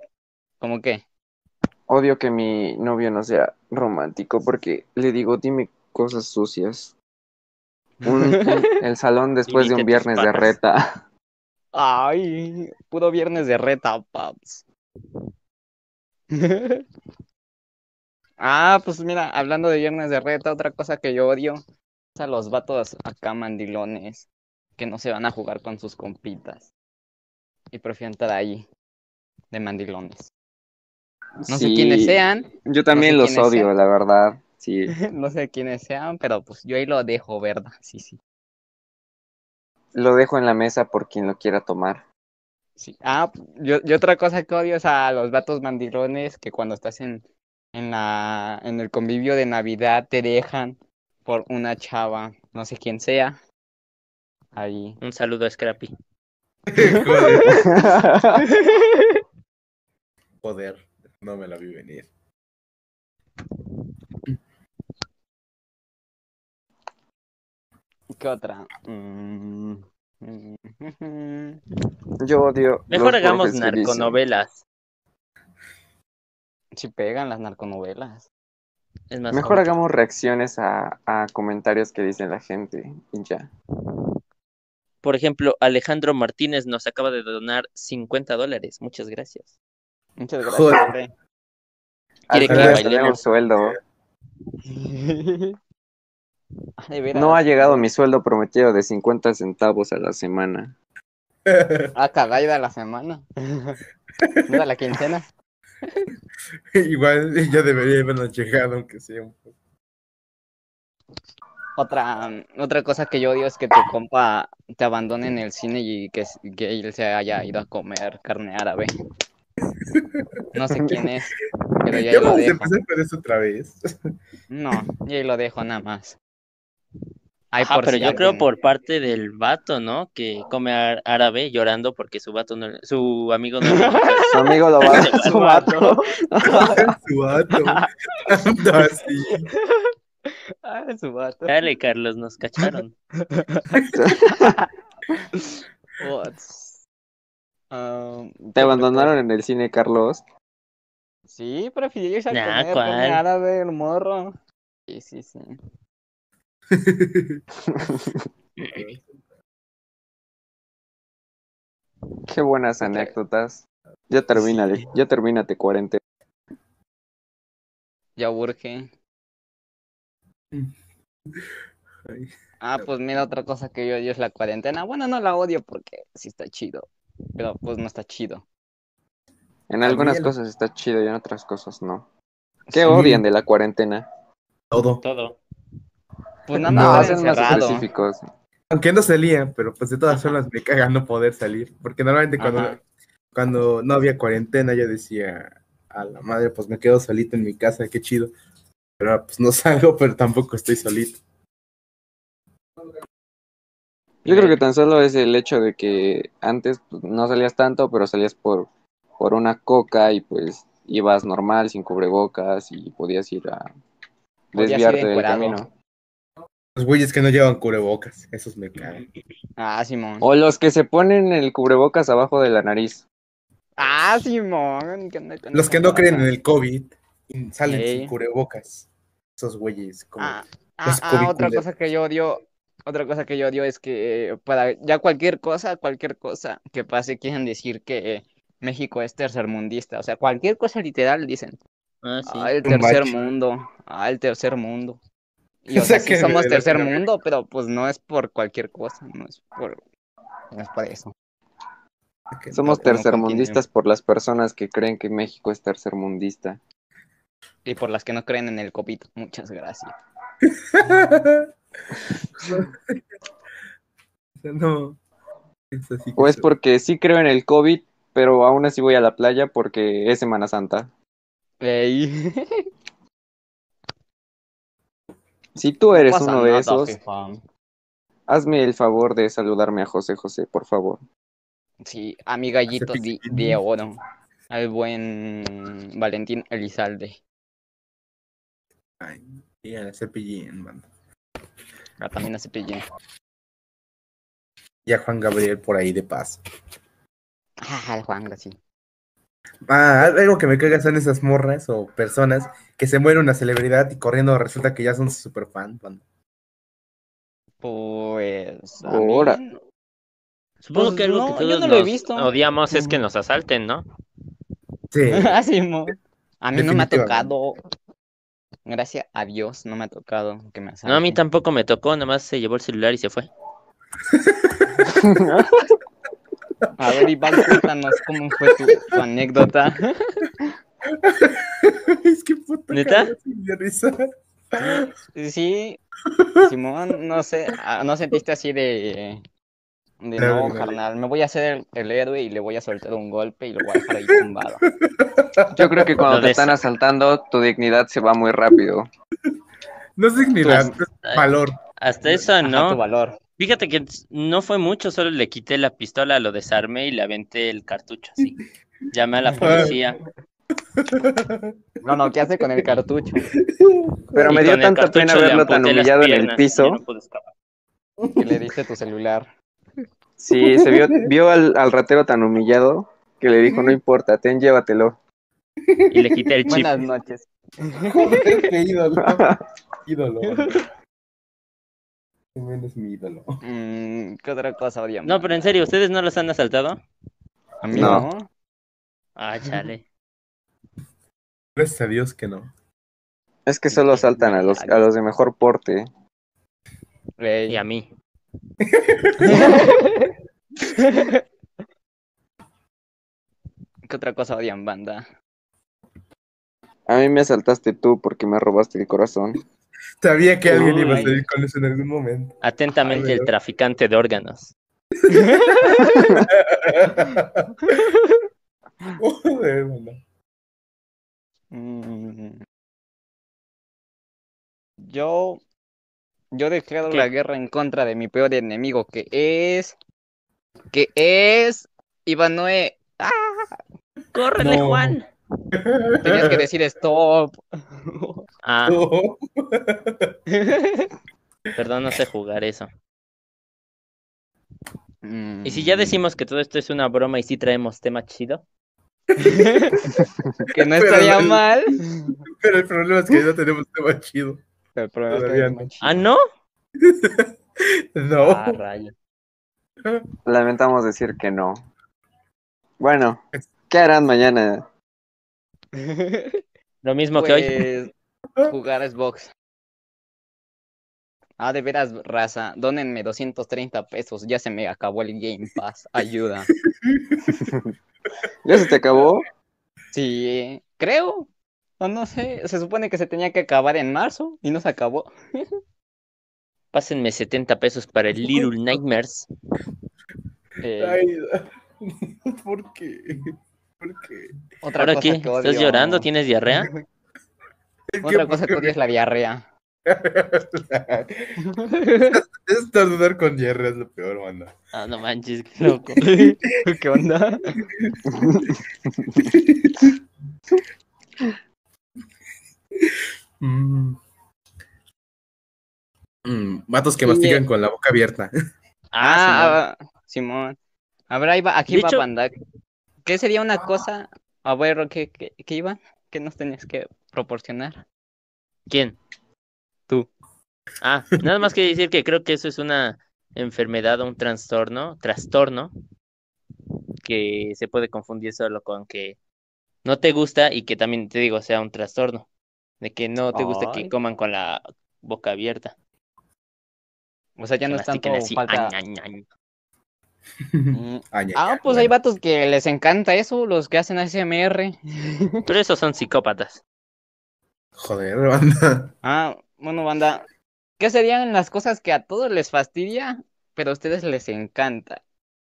¿Cómo qué? odio que mi novio no sea romántico porque le digo, dime cosas sucias. Un- un- el salón después de un viernes de reta. Ay, puro viernes de reta, paps. Ah, pues mira, hablando de viernes de reta, otra cosa que yo odio es a los vatos acá mandilones que no se van a jugar con sus compitas y prefieren estar ahí de mandilones. No sé quiénes sean, Yo también sé los odio, sean. la verdad. Sí. no sé quiénes sean, pero pues yo ahí lo dejo, ¿verdad? Sí, sí. Lo dejo en la mesa por quien lo quiera tomar. Sí. Ah, yo, yo otra cosa que odio es a los vatos mandilones que cuando estás en, en la, en el convivio de Navidad te dejan por una chava, no sé quién sea. Ahí. Un saludo a Scrappy. Joder, joder, no me la vi venir. ¿Qué otra? Mm, mm, Yo odio. Mejor hagamos narconovelas. Sí pegan las narconovelas. Es más, Mejor hagamos reacciones a, a comentarios que dice la gente y ya. por ejemplo, Alejandro Martínez nos acaba de donar 50 dólares. Muchas gracias. Muchas gracias. Joder. Quiere que bailemos. sueldo. No ha llegado mi sueldo prometido de 50 centavos a la semana. Ah, caray de la semana. ¿No de la quincena? Igual ya debería habernos llegado, aunque sea un poco. Otra, otra cosa que yo odio es que tu compa te abandone en el cine y que, que él se haya ido a comer carne árabe. No sé quién es, pero ya lo a dejo. empezar eso otra vez. No, ya lo dejo nada más. Ay, Ajá, por pero si yo creo por parte del vato, ¿no? Que come árabe llorando porque su vato no, su amigo no le Su amigo lo va Su su vato. Su vato. Ando así. Ah, su vato. Dale, Carlos, nos cacharon. Ah, Te ¿qué otra abandonaron en el cine, Carlos. Sí, prefirió irse a Nah, comer árabe, el morro. Sí, sí, sí. Qué buenas anécdotas. Ya termina, Sí. ya termínate cuarentena. Ya urge. Ah, pues mira, otra cosa que yo odio es la cuarentena. Bueno, no la odio porque sí está chido. Pero pues no está chido. En algunas cosas está chido y en otras cosas no. ¿Qué Sí. odian de la cuarentena? Todo. Todo. Pues nada más No, más específicos. Aunque no salía, pero pues de todas formas me caga no poder salir. Porque normalmente cuando, Ajá. cuando no había cuarentena yo decía, a la madre, pues me quedo solito en mi casa, qué chido. Pero ahora, pues no salgo, pero tampoco estoy solito. Yo creo que tan solo es el hecho de que antes pues, no salías tanto, pero salías por, por una coca y pues ibas normal, sin cubrebocas y podías ir a Podías ir desviarte del camino. Los güeyes que no llevan cubrebocas, esos me cagan. Ah, Simón. O los que se ponen el cubrebocas abajo de la nariz. Ah, Simón. ¿qué onda con Los que no creen en el COVID y salen sin cubrebocas. Esos güeyes. Como... Ah, ah, ah, otra cosa que yo odio, otra cosa que yo odio es que eh, para ya cualquier cosa, cualquier cosa que pase, quieren decir que eh, México es tercermundista. O sea, cualquier cosa literal dicen, Ah, sí. ah, el tercer mundo, ah, el tercer mundo. Y o sea, sí que somos tercer mundo, pero pues no es por cualquier cosa, no es por, no es por eso. que- Somos tercermundistas por las personas que creen que México es tercermundista. Y por las que no creen en el COVID. Muchas gracias. No. Es así que O es porque sí creo en el COVID, pero aún así voy a la playa porque es Semana Santa. Ey. Si tú eres uno de esos, hazme el favor de saludarme a José José, por favor. Sí, a mi gallito de, oro. Al buen Valentín Elizalde. Ay, y a Cepillín, mano. Ah, también a Cepillín. Y a Juan Gabriel por ahí de paz. Ah, Juan, sí. Ah, algo que me caga son esas morras o personas que se muere una celebridad y corriendo resulta que ya son super fan. Pues. a Ahora. mí- Supongo Pues que algo no, que yo todos no lo he visto. odiamos es que nos asalten, ¿no? Sí. Ah. A mí no me ha tocado. Gracias a Dios no me ha tocado que me No, a mí asalten. tampoco me tocó, nomás se llevó el celular y se fue. A ver, Iván, cuéntanos cómo fue tu, tu anécdota. es que puta ¿Neta? sí Simón, no sé, ah, ¿no sentiste así de, de no, dale. carnal? Me voy a hacer el, el héroe y le voy a soltar un golpe y lo voy a dejar ahí tumbado. Yo creo que cuando te están asaltando, tu dignidad se va muy rápido. No es dignidad, Pues, es valor. Hasta eso Ajá, tu no. valor. Fíjate que no fue mucho, solo le quité la pistola, lo desarmé y le aventé el cartucho así. Llamé a la policía. No, no, ¿qué hace con el cartucho? Pero y me dio tanta pena verlo tan humillado en el piso. no. Que le diste tu celular. Sí, se vio, vio al, al ratero tan humillado que le dijo, no importa, ten, llévatelo. Y le quité el chip. Buenas noches. Joder, qué ídolo. ídolo. Es mi ídolo. Mm, ¿Qué otra cosa odiamos? No, pero en serio, ¿ustedes no los han asaltado? A mí No. no. Ah, chale. Gracias a Dios que no. Es que solo asaltan a los, a los de mejor porte. Y a mí. ¿Qué otra cosa odian, banda? A mí me asaltaste tú porque me robaste el corazón. Sabía que alguien iba a salir con eso en algún momento. Atentamente Ay, el traficante de órganos. Joder, mano. Yo, yo declaro ¿Qué? la guerra en contra de mi peor enemigo, que es, que es Ivanoe. ¡Ah! ¡Córrele, No. Juan! Tenías que decir stop. Ah, No. perdón, no sé jugar eso. Mm. Y si ya decimos que todo esto es una broma y sí traemos tema chido. que no estaría mal. Pero el problema es que no tenemos tema chido. El problema es que no. chido. Ah, ¿no? No. Ah, rayo. Lamentamos decir que no. Bueno, ¿qué harán mañana? Lo mismo que hoy. Pues jugar Xbox. Ah, de veras, raza. Dónenme 230 pesos. Ya se me acabó el Game Pass. Ayuda. ¿Ya se te acabó? Sí, creo. O no sé. Se supone que se tenía que acabar en marzo y no se acabó. Pásenme 70 pesos para el Little Nightmares. Eh, Ay, ¿Por qué? ¿Por qué? otra ¿Ahora cosa qué? que ¿Estás llorando? ¿Tienes diarrea? Otra cosa que odio es la diarrea. Estornudar con diarrea es lo peor, mano. Ah, no manches, qué loco. ¿Qué onda? Mm. Mm, Vatos que Oye. mastican con la boca abierta. Ah, Ah, ah, Simón. A ver, ahí va, aquí De va hecho- banda. ¿Qué sería una cosa? A ver, ¿qué, qué, qué iba? ¿Qué nos tenías que proporcionar? ¿quién? Tú. Ah, nada más que decir que creo que eso es una enfermedad o un trastorno, trastorno, que se puede confundir solo con que no te gusta y que también te digo sea un trastorno, de que no te gusta Ay. que coman con la boca abierta. O sea, ya que no es tanto así. falta. Añ, añ, añ. Ay, ay, Ah, ay, pues hay vatos que les encanta eso, los que hacen ASMR. Pero esos son psicópatas. Joder, banda. Ah, bueno, banda. ¿Qué serían las cosas que a todos les fastidia, pero a ustedes les encanta?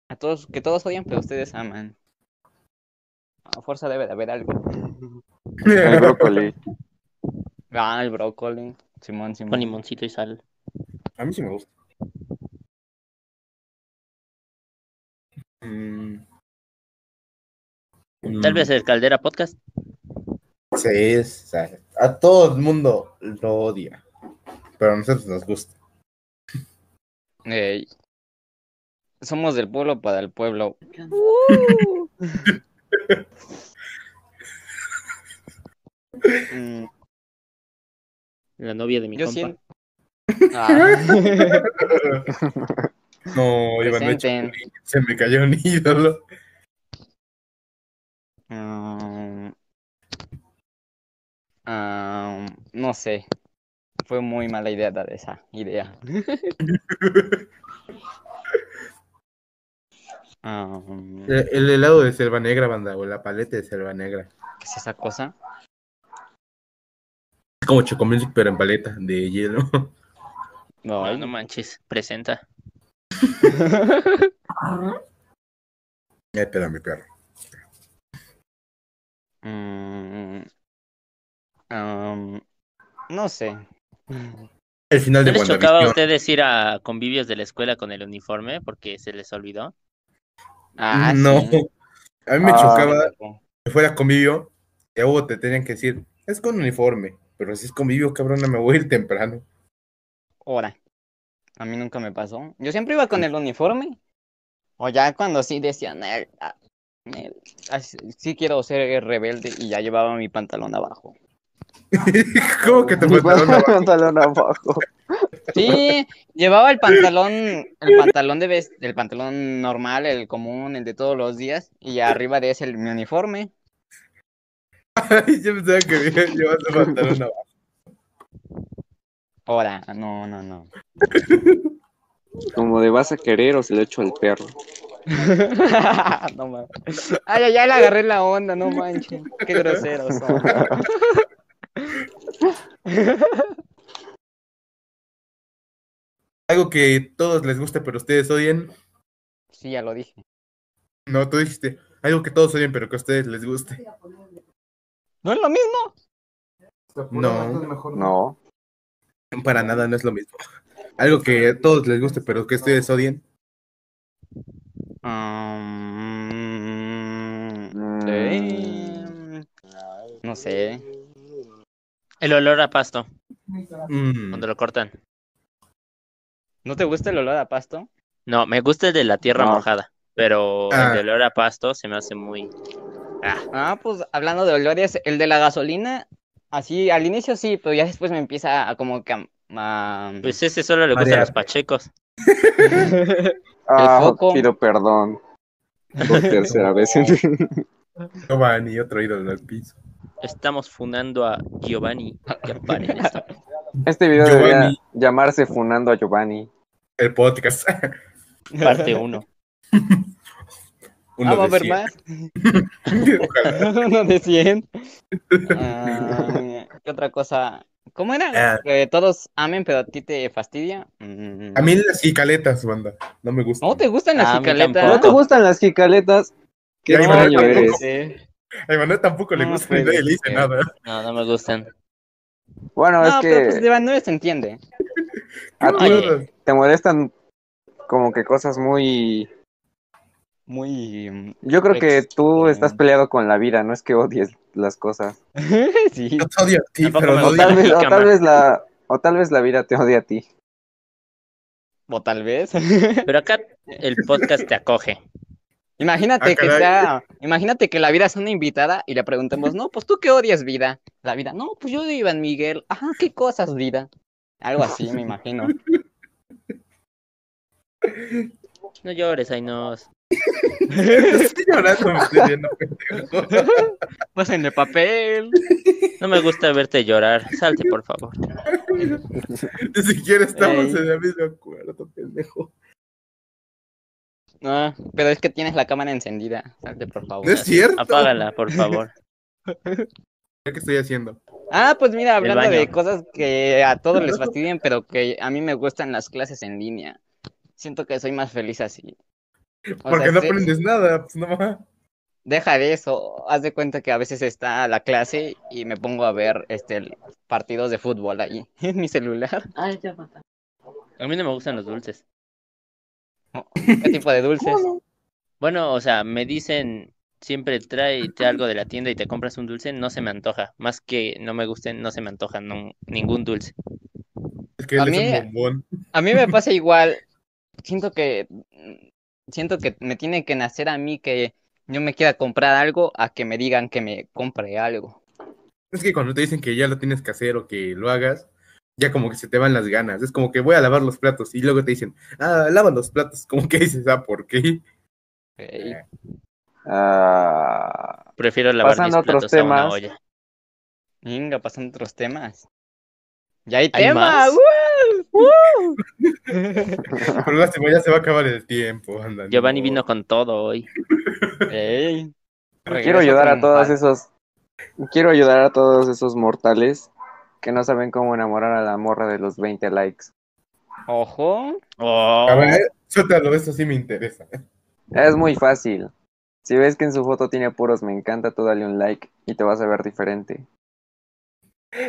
A todos, que todos odian, pero ustedes aman. A fuerza debe de haber algo. El brócoli. Ah, el brócoli. Simón, Simón. Con limoncito y sal. A mí sí me gusta. Mm. Tal vez el Caldera Podcast. Sí, es, o sea, a todo el mundo lo odia. Pero a nosotros nos gusta. Somos del pueblo para el pueblo. Mm, La novia de mi yo compa. siento. Ah. No, Iván. Se me cayó un ídolo. Mm, ah, no sé. Fue muy mala idea dar esa idea. Ah, El, el helado de selva negra, banda, o la paleta de selva negra. ¿Qué es esa cosa? Es como Chocomusic, pero en paleta de hielo. No, No, no manches, presenta. Ay, espérame, perro. Mm, no sé. El final ¿No de les chocaba a ustedes ir a convivios de la escuela con el uniforme porque se les olvidó? Ah, no. sí. A mí me Ah. chocaba que fuera convivio y luego te tenían que decir, es con uniforme. Pero si es convivio, cabrón, no me voy a ir temprano. Ahora. A mí nunca me pasó. Yo siempre iba con el uniforme. O ya cuando sí decían, "Nel, ah, sí quiero ser rebelde y ya llevaba mi pantalón abajo. ¿Cómo que te faltaron abajo? Pantalón abajo. Sí, llevaba el pantalón, el pantalón de ves- el pantalón normal, el común, el de todos los días, y arriba de ese el, mi uniforme. Ay, yo pensaba que llevado el pantalón abajo. Ahora, no, no, no. Como de vas a querer o se lo echo al perro. no mames. Ay, ya, ya le agarré la onda, no manches. Qué groseros son. Algo que todos les guste, pero ustedes odien. Sí, ya lo dije. No, tú dijiste. Algo que todos odien, pero que a ustedes les guste. ¿No es lo mismo? No. No. Para nada, no es lo mismo. Algo que a todos les guste, pero que ustedes odien. Um, Mm. No sé. El olor a pasto, Mm. cuando lo cortan. ¿No te gusta el olor a pasto? No, me gusta el de la tierra No. mojada, pero Ah. el de olor a pasto se me hace muy... Ah, Ah, pues hablando de olores, el de la gasolina, así al inicio sí, pero ya después me empieza a como que a- a- pues ese solo le gusta a los pachecos. Ah, foco. pido perdón. Por tercera vez. No va ni otro ídolo al piso. Estamos funando a Giovanni. que esto. Este video debería Giovanni. llamarse Funando a Giovanni. El podcast. Parte 1. Uno Ah, va a de haber 100. más. Ojalá. Uno de 100. Ah, ¿Qué otra cosa? ¿Cómo era? Ah. Que todos amen, pero a ti te fastidia. Mm. A mí las jicaletas, banda. No me gustan. ¿No te gustan las A mí jicaletas? ¿No te gustan las jicaletas? Qué Iván, eres. Sí. A Iván tampoco le No gusta nadie le dice ser. nada. No, no me gustan. Bueno, No, es pero pues que de no se entiende. a ti te molestan como que cosas muy... Muy. mm, Yo creo que tú Extremo. estás peleado con la vida, no es que odies las cosas. sí. Yo te odio a ti, Tampoco pero no odio tal vez, o tal vez la, o tal vez la vida te odia a ti. O tal vez. Pero acá el podcast te acoge. Imagínate Ah, que sea, imagínate que la vida es una invitada y le preguntemos, no, pues tú qué odias, vida. La vida, no, pues yo odio a Iván Miguel. Ajá, ¿qué cosas, vida? Algo así, me imagino. No llores, Ainos. Estoy llorando, me estoy viendo pendejo. Pues en el papel. No me gusta verte llorar. Salte, por favor. Ni siquiera estamos Ey. en el mismo acuerdo, pendejo. No, pero es que tienes la cámara encendida. Salte, por favor. No es cierto. Apágala, por favor. ¿Qué estoy haciendo? Ah, pues mira, hablando de cosas que a todos les fastidian, pero que a mí me gustan las clases en línea. Siento que soy más feliz así. O Porque sea, no sí- aprendes nada, pues no va. Deja de eso, haz de cuenta que a veces está la clase y me pongo a ver este partidos de fútbol ahí en mi celular. A mí no me gustan los dulces. ¿Qué tipo de dulces? Bueno, o sea, me dicen siempre tráete algo de la tienda y te compras un dulce, no se me antoja. Más que no me gusten, no se me antoja no- ningún dulce. Es que A él es mí- un bombón. A mí me pasa igual. Siento que siento que me tiene que nacer a mí que yo me quiera comprar algo a que me digan que me compre algo. Es que cuando te dicen que ya lo tienes que hacer o que lo hagas, ya como que se te van las ganas. Es como que voy a lavar los platos y luego te dicen, ah, lava los platos. Como que dices, ah, ¿por qué? Ah, Prefiero lavar Pasando mis otros platos a una temas. olla. Venga, pasando a otros temas. Ya hay ¿Hay tema. más? ¡Woo! Pero lástima, ya se va a acabar el tiempo. anda, Giovanni no. vino con todo hoy. Ey. quiero ayudar a todos esos. Quiero ayudar a todos esos mortales que no saben cómo enamorar a la morra de los 20 likes. Ojo. Oh, A ver, suéltalo, eso sí me interesa. Es muy fácil. Si ves que en su foto tiene puros me encanta, tú dale un like y te vas a ver diferente.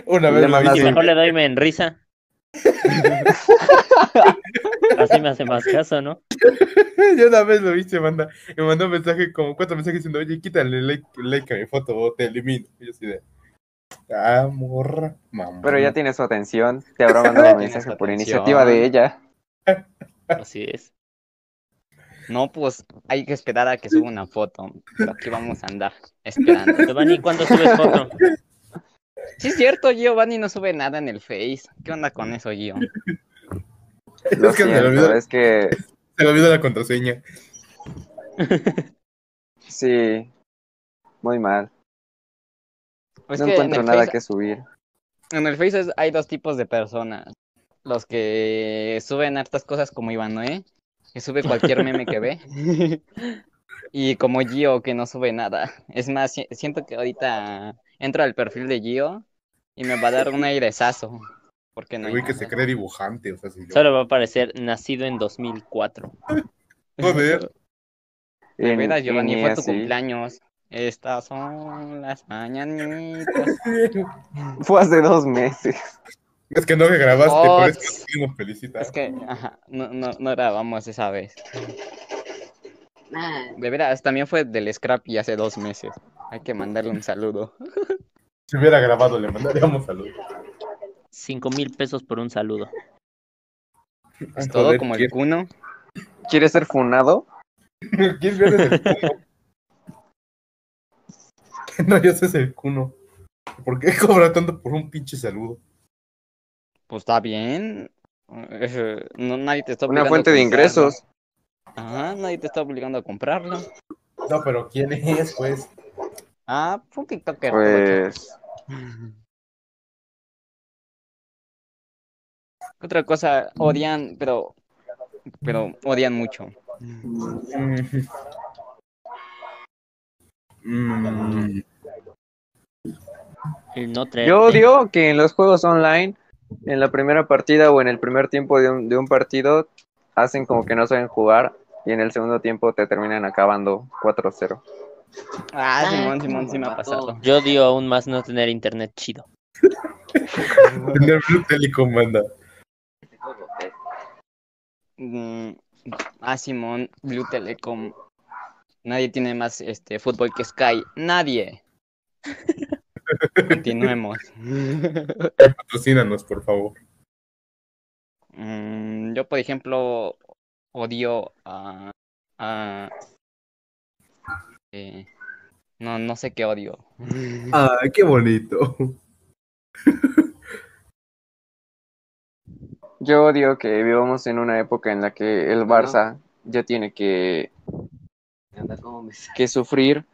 Una vez le lo mejor le doy en risa. Así me hace más caso, ¿no? Yo una vez lo hice, manda. Me mandó un mensaje, como cuatro mensajes diciendo, oye, quítale like, like a mi foto o te elimino. Y yo así de, ah, morra, mamá. Pero ya tiene su atención, te habrá mandado un mensaje por atención. iniciativa de ella. Así es. No, pues hay que esperar a que suba una foto. Pero aquí vamos a andar esperando. Giovanni, ¿cuándo subes foto? Sí, es cierto, Giovanni no sube nada en el Face. ¿Qué onda con eso, Gio? Lo es que siento, olvidó, es que se le olvidó la contraseña. sí, muy mal. Es no en encuentro nada Face- que subir. En el Face es- hay dos tipos de personas. Los que suben hartas cosas como Iván Noé, que sube cualquier meme que ve. y como Gio, que no sube nada. Es más, si- siento que ahorita entro al perfil de Gio y me va a dar un airezazo. Porque no hay güey que se cree dibujante, o sea, si yo. Solo va a aparecer nacido en 2004. Joder. Y Giovanni, ni fue tu así. cumpleaños. Estas son las mañanitas. Fue hace dos meses. Es que no me grabaste, Oh, por eso nos felicita. Es que, ajá, no, no, no grabamos esa vez. De veras, también fue del Scrappy hace dos meses. Hay que mandarle un saludo. Si hubiera grabado, le mandaríamos saludos. Cinco mil pesos por un saludo. Es todo Joder, como el ¿quién- cuno. ¿Quieres ser funado? ¿Quién viene del cuno? No, yo sé es el cuno. ¿Por qué cobra tanto por un pinche saludo? Pues está bien. Eh, No, nadie te está Una fuente de ingresos. Ajá, nadie te está obligando a comprarlo. No, pero ¿quién es, pues? Ah, fue un TikToker. Pues Otra cosa, odian, pero, pero odian mucho. Mm, El no traer. yo odio que en los juegos online, en la primera partida o en el primer tiempo de un, de un partido, hacen como que no saben jugar y en el segundo tiempo te terminan acabando 4-0. Ah, Simón, Simón, sí me ha pasado. Yo odio aún más no tener internet chido. Tener Blue Telecom, manda. Mm, Ah, Simón, Blue Telecom. Nadie tiene más este fútbol que Sky. Nadie. Continuemos. Patrocínanos, por favor. Mm, yo, por ejemplo, odio a. a eh, no, no sé qué odio. Ay, qué bonito. Yo odio que vivamos en una época en la que el Barça ya tiene que, que sufrir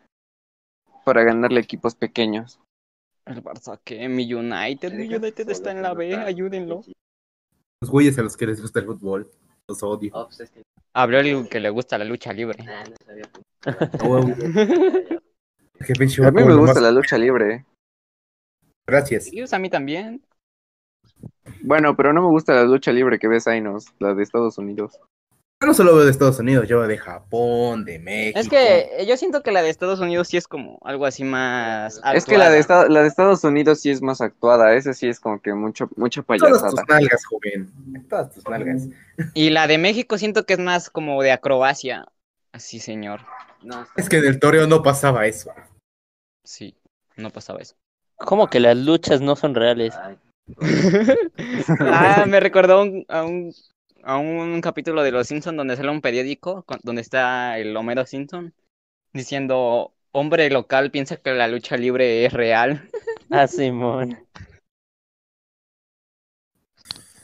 para ganarle equipos pequeños. El Barça, que mi United, mi United está en la B, ayúdenlo. Los güeyes a los que les gusta el fútbol. Los odio. Habló el que le gusta la lucha libre. A huevo. Qué pinche A mí me gusta la lucha libre. Gracias. Y a mí también. Bueno, pero no me gusta la lucha libre que ves Ainos, la de Estados Unidos. Yo no solo veo de Estados Unidos, yo veo de Japón, de México. Es que yo siento que la de Estados Unidos sí es como algo así más. Es que la de, actuada. Esta- la de Estados Unidos sí es más actuada, esa sí es como que mucho, mucha Todas tus payasada. nalgas, joven. Todas tus nalgas. Y la de México siento que es más como de acrobacia. Así, señor. Es que en el toreo no pasaba eso. Sí, no pasaba eso. ¿Cómo que las luchas no son reales? ah, me recordó un- a, un, a un capítulo de Los Simpson donde sale un periódico con- donde está el Homero Simpson diciendo hombre local piensa que la lucha libre es real. Ah, Simón.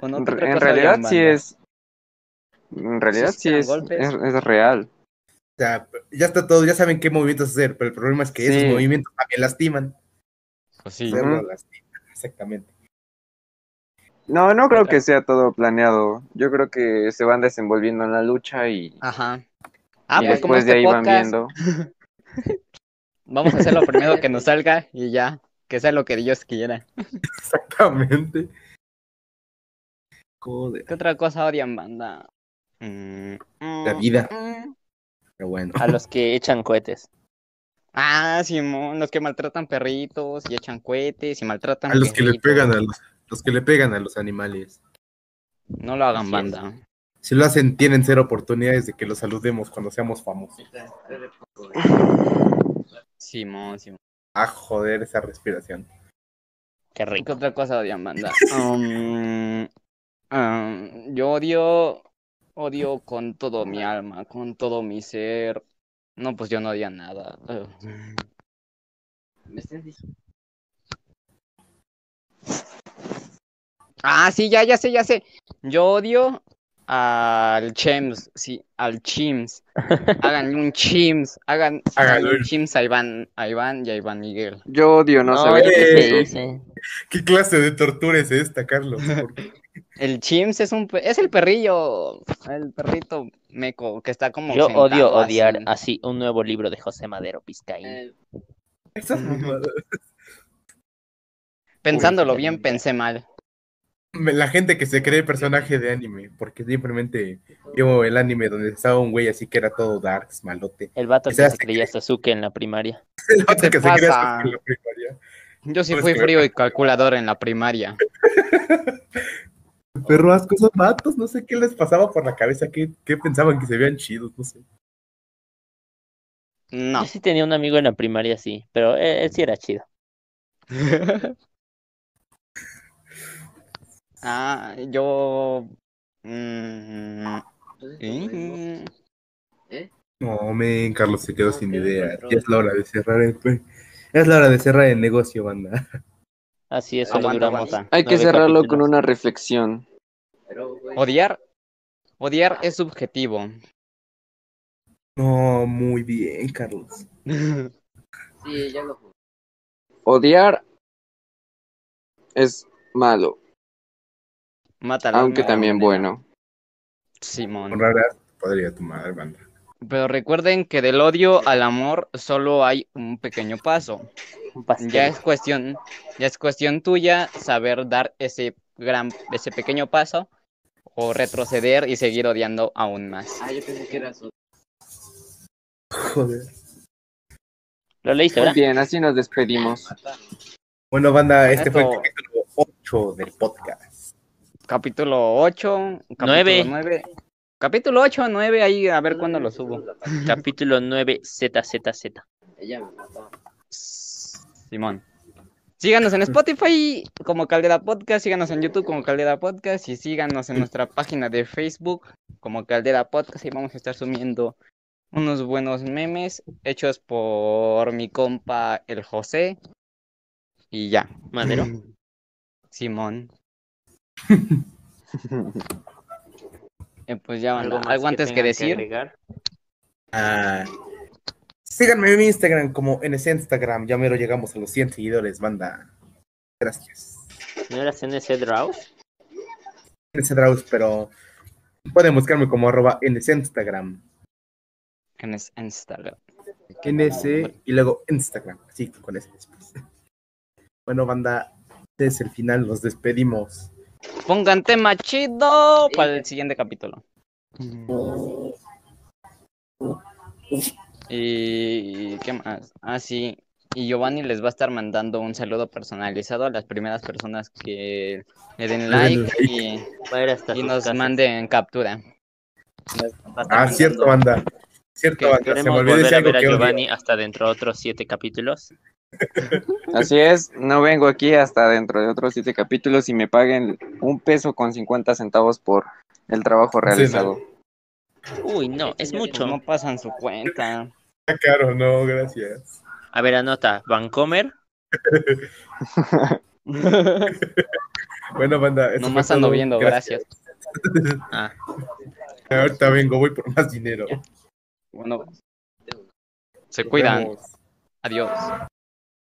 En, ¿Qué otra en cosa realidad sí es. En realidad sí es, golpes. es, es real. O sea, ya está todo, ya saben qué movimientos hacer, pero el problema es que esos movimientos también lastiman. Pues sí. Hacerlo Ujú. lastima, exactamente. No, no creo que sea todo planeado. Yo creo que se van desenvolviendo en la lucha y, Ajá. Ah, y pues como después de este ahí van viendo. vamos a hacer lo primero que nos salga y ya, que sea lo que Dios quiera. Exactamente. Joder, ¿Qué otra cosa odian, banda? Mm, la mm, vida. mm. Pero bueno. A los que echan cohetes. Ah, Simón, los que maltratan perritos y echan cohetes y maltratan A los que le pegan a los, los que le pegan a los animales. No lo hagan, Así es. banda. Si lo hacen, tienen cero oportunidades de que los saludemos cuando seamos famosos. Simón, Simón. Ah, joder, esa respiración. Qué ¿Qué rico. otra cosa odian, banda? Um, um, yo odio, odio con todo mi alma, con todo mi ser. No, pues yo no odio nada. Ah, sí, ya, ya sé, ya sé. Yo odio al Chems, sí, al Chims. Háganle un Chims, hagan, háganle un. Chims a Iván, a Iván y a Iván Miguel. Yo odio no, No, saber qué es. ¿Qué clase de tortura es esta, Carlos? El Chims es un pe- es el perrillo, el perrito meco que está como Yo odio odiar así. así un nuevo libro de José Madero Pizcaín. Esas mamadas. Pensándolo Uy, bien, pensé mal. La gente que se cree personaje de anime, porque simplemente vio el anime donde estaba un güey así que era todo darks, malote. El vato que se creía Sasuke en la primaria. El ¿Qué otro te que se cree pasa? así en la primaria. Yo sí Pues fui que- frío y calculador en la primaria. Perro asco, esos vatos, no sé qué les pasaba por la cabeza, qué, qué pensaban que se veían chidos, no sé. No. Yo sí tenía un amigo en la primaria, sí, pero él, él sí era chido. Ah, yo. mm, mm, No, men, Carlos se quedó sin idea. Ya es la hora de cerrar el, es la hora de cerrar el negocio, banda. Así es, solo duramos. Hay que cerrarlo con una reflexión. Odiar. Odiar es subjetivo. No, muy bien, Carlos. Odiar es malo, Mátalo. aunque también no. bueno. Simón. Honrar podría tomar, banda. Pero recuerden que del odio al amor solo hay un pequeño paso. Ya es cuestión, ya es cuestión tuya saber dar ese gran, ese pequeño paso o retroceder y seguir odiando aún más. Joder. Lo leíste, Muy ¿verdad? bien, así nos despedimos. Bueno, banda, este fue el capítulo 8 del podcast. Capítulo 8, capítulo Nueve. 9. Capítulo 8, 9, ahí a ver cuándo lo subo. Capítulo 9, ZZZ. Simón. Síganos en Spotify como Caldera Podcast, síganos en YouTube como Caldera Podcast y síganos en nuestra página de Facebook como Caldera Podcast y vamos a estar subiendo unos buenos memes hechos por mi compa el José y ya. Madero. Simón. Eh, pues ya, ¿Algo, ¿algo antes que decir? Ah, síganme en mi Instagram como en ese Instagram. Ya mero llegamos a los 100 seguidores, banda. Gracias. ¿No eras NC? En ese Draus, pero pueden buscarme como arroba en ese Instagram. En es- Instagram. NS y luego Instagram. Así con ese después. Bueno, banda, este es el final. Nos despedimos. Pongan tema chido para el siguiente capítulo. Y qué más. Ah, sí. Y Giovanni les va a estar mandando un saludo personalizado a las primeras personas que le den like y, nos manden captura. Ah, cierto, banda. Cierto, banda. Se me olvidó decir a algo ver a que odio. Giovanni hasta dentro de otros siete capítulos. Así es, no vengo aquí hasta dentro de otros siete capítulos y me paguen un peso con 50 centavos por el trabajo realizado. Uy, no, es mucho. No pasan su cuenta. Ah, Caro, no, gracias. A ver, anota. Vancomer, Bueno, banda. eso Nomás ando todo. viendo, gracias. Ah, Ahorita vengo, voy por más dinero. Bueno, se cuidan. Adiós.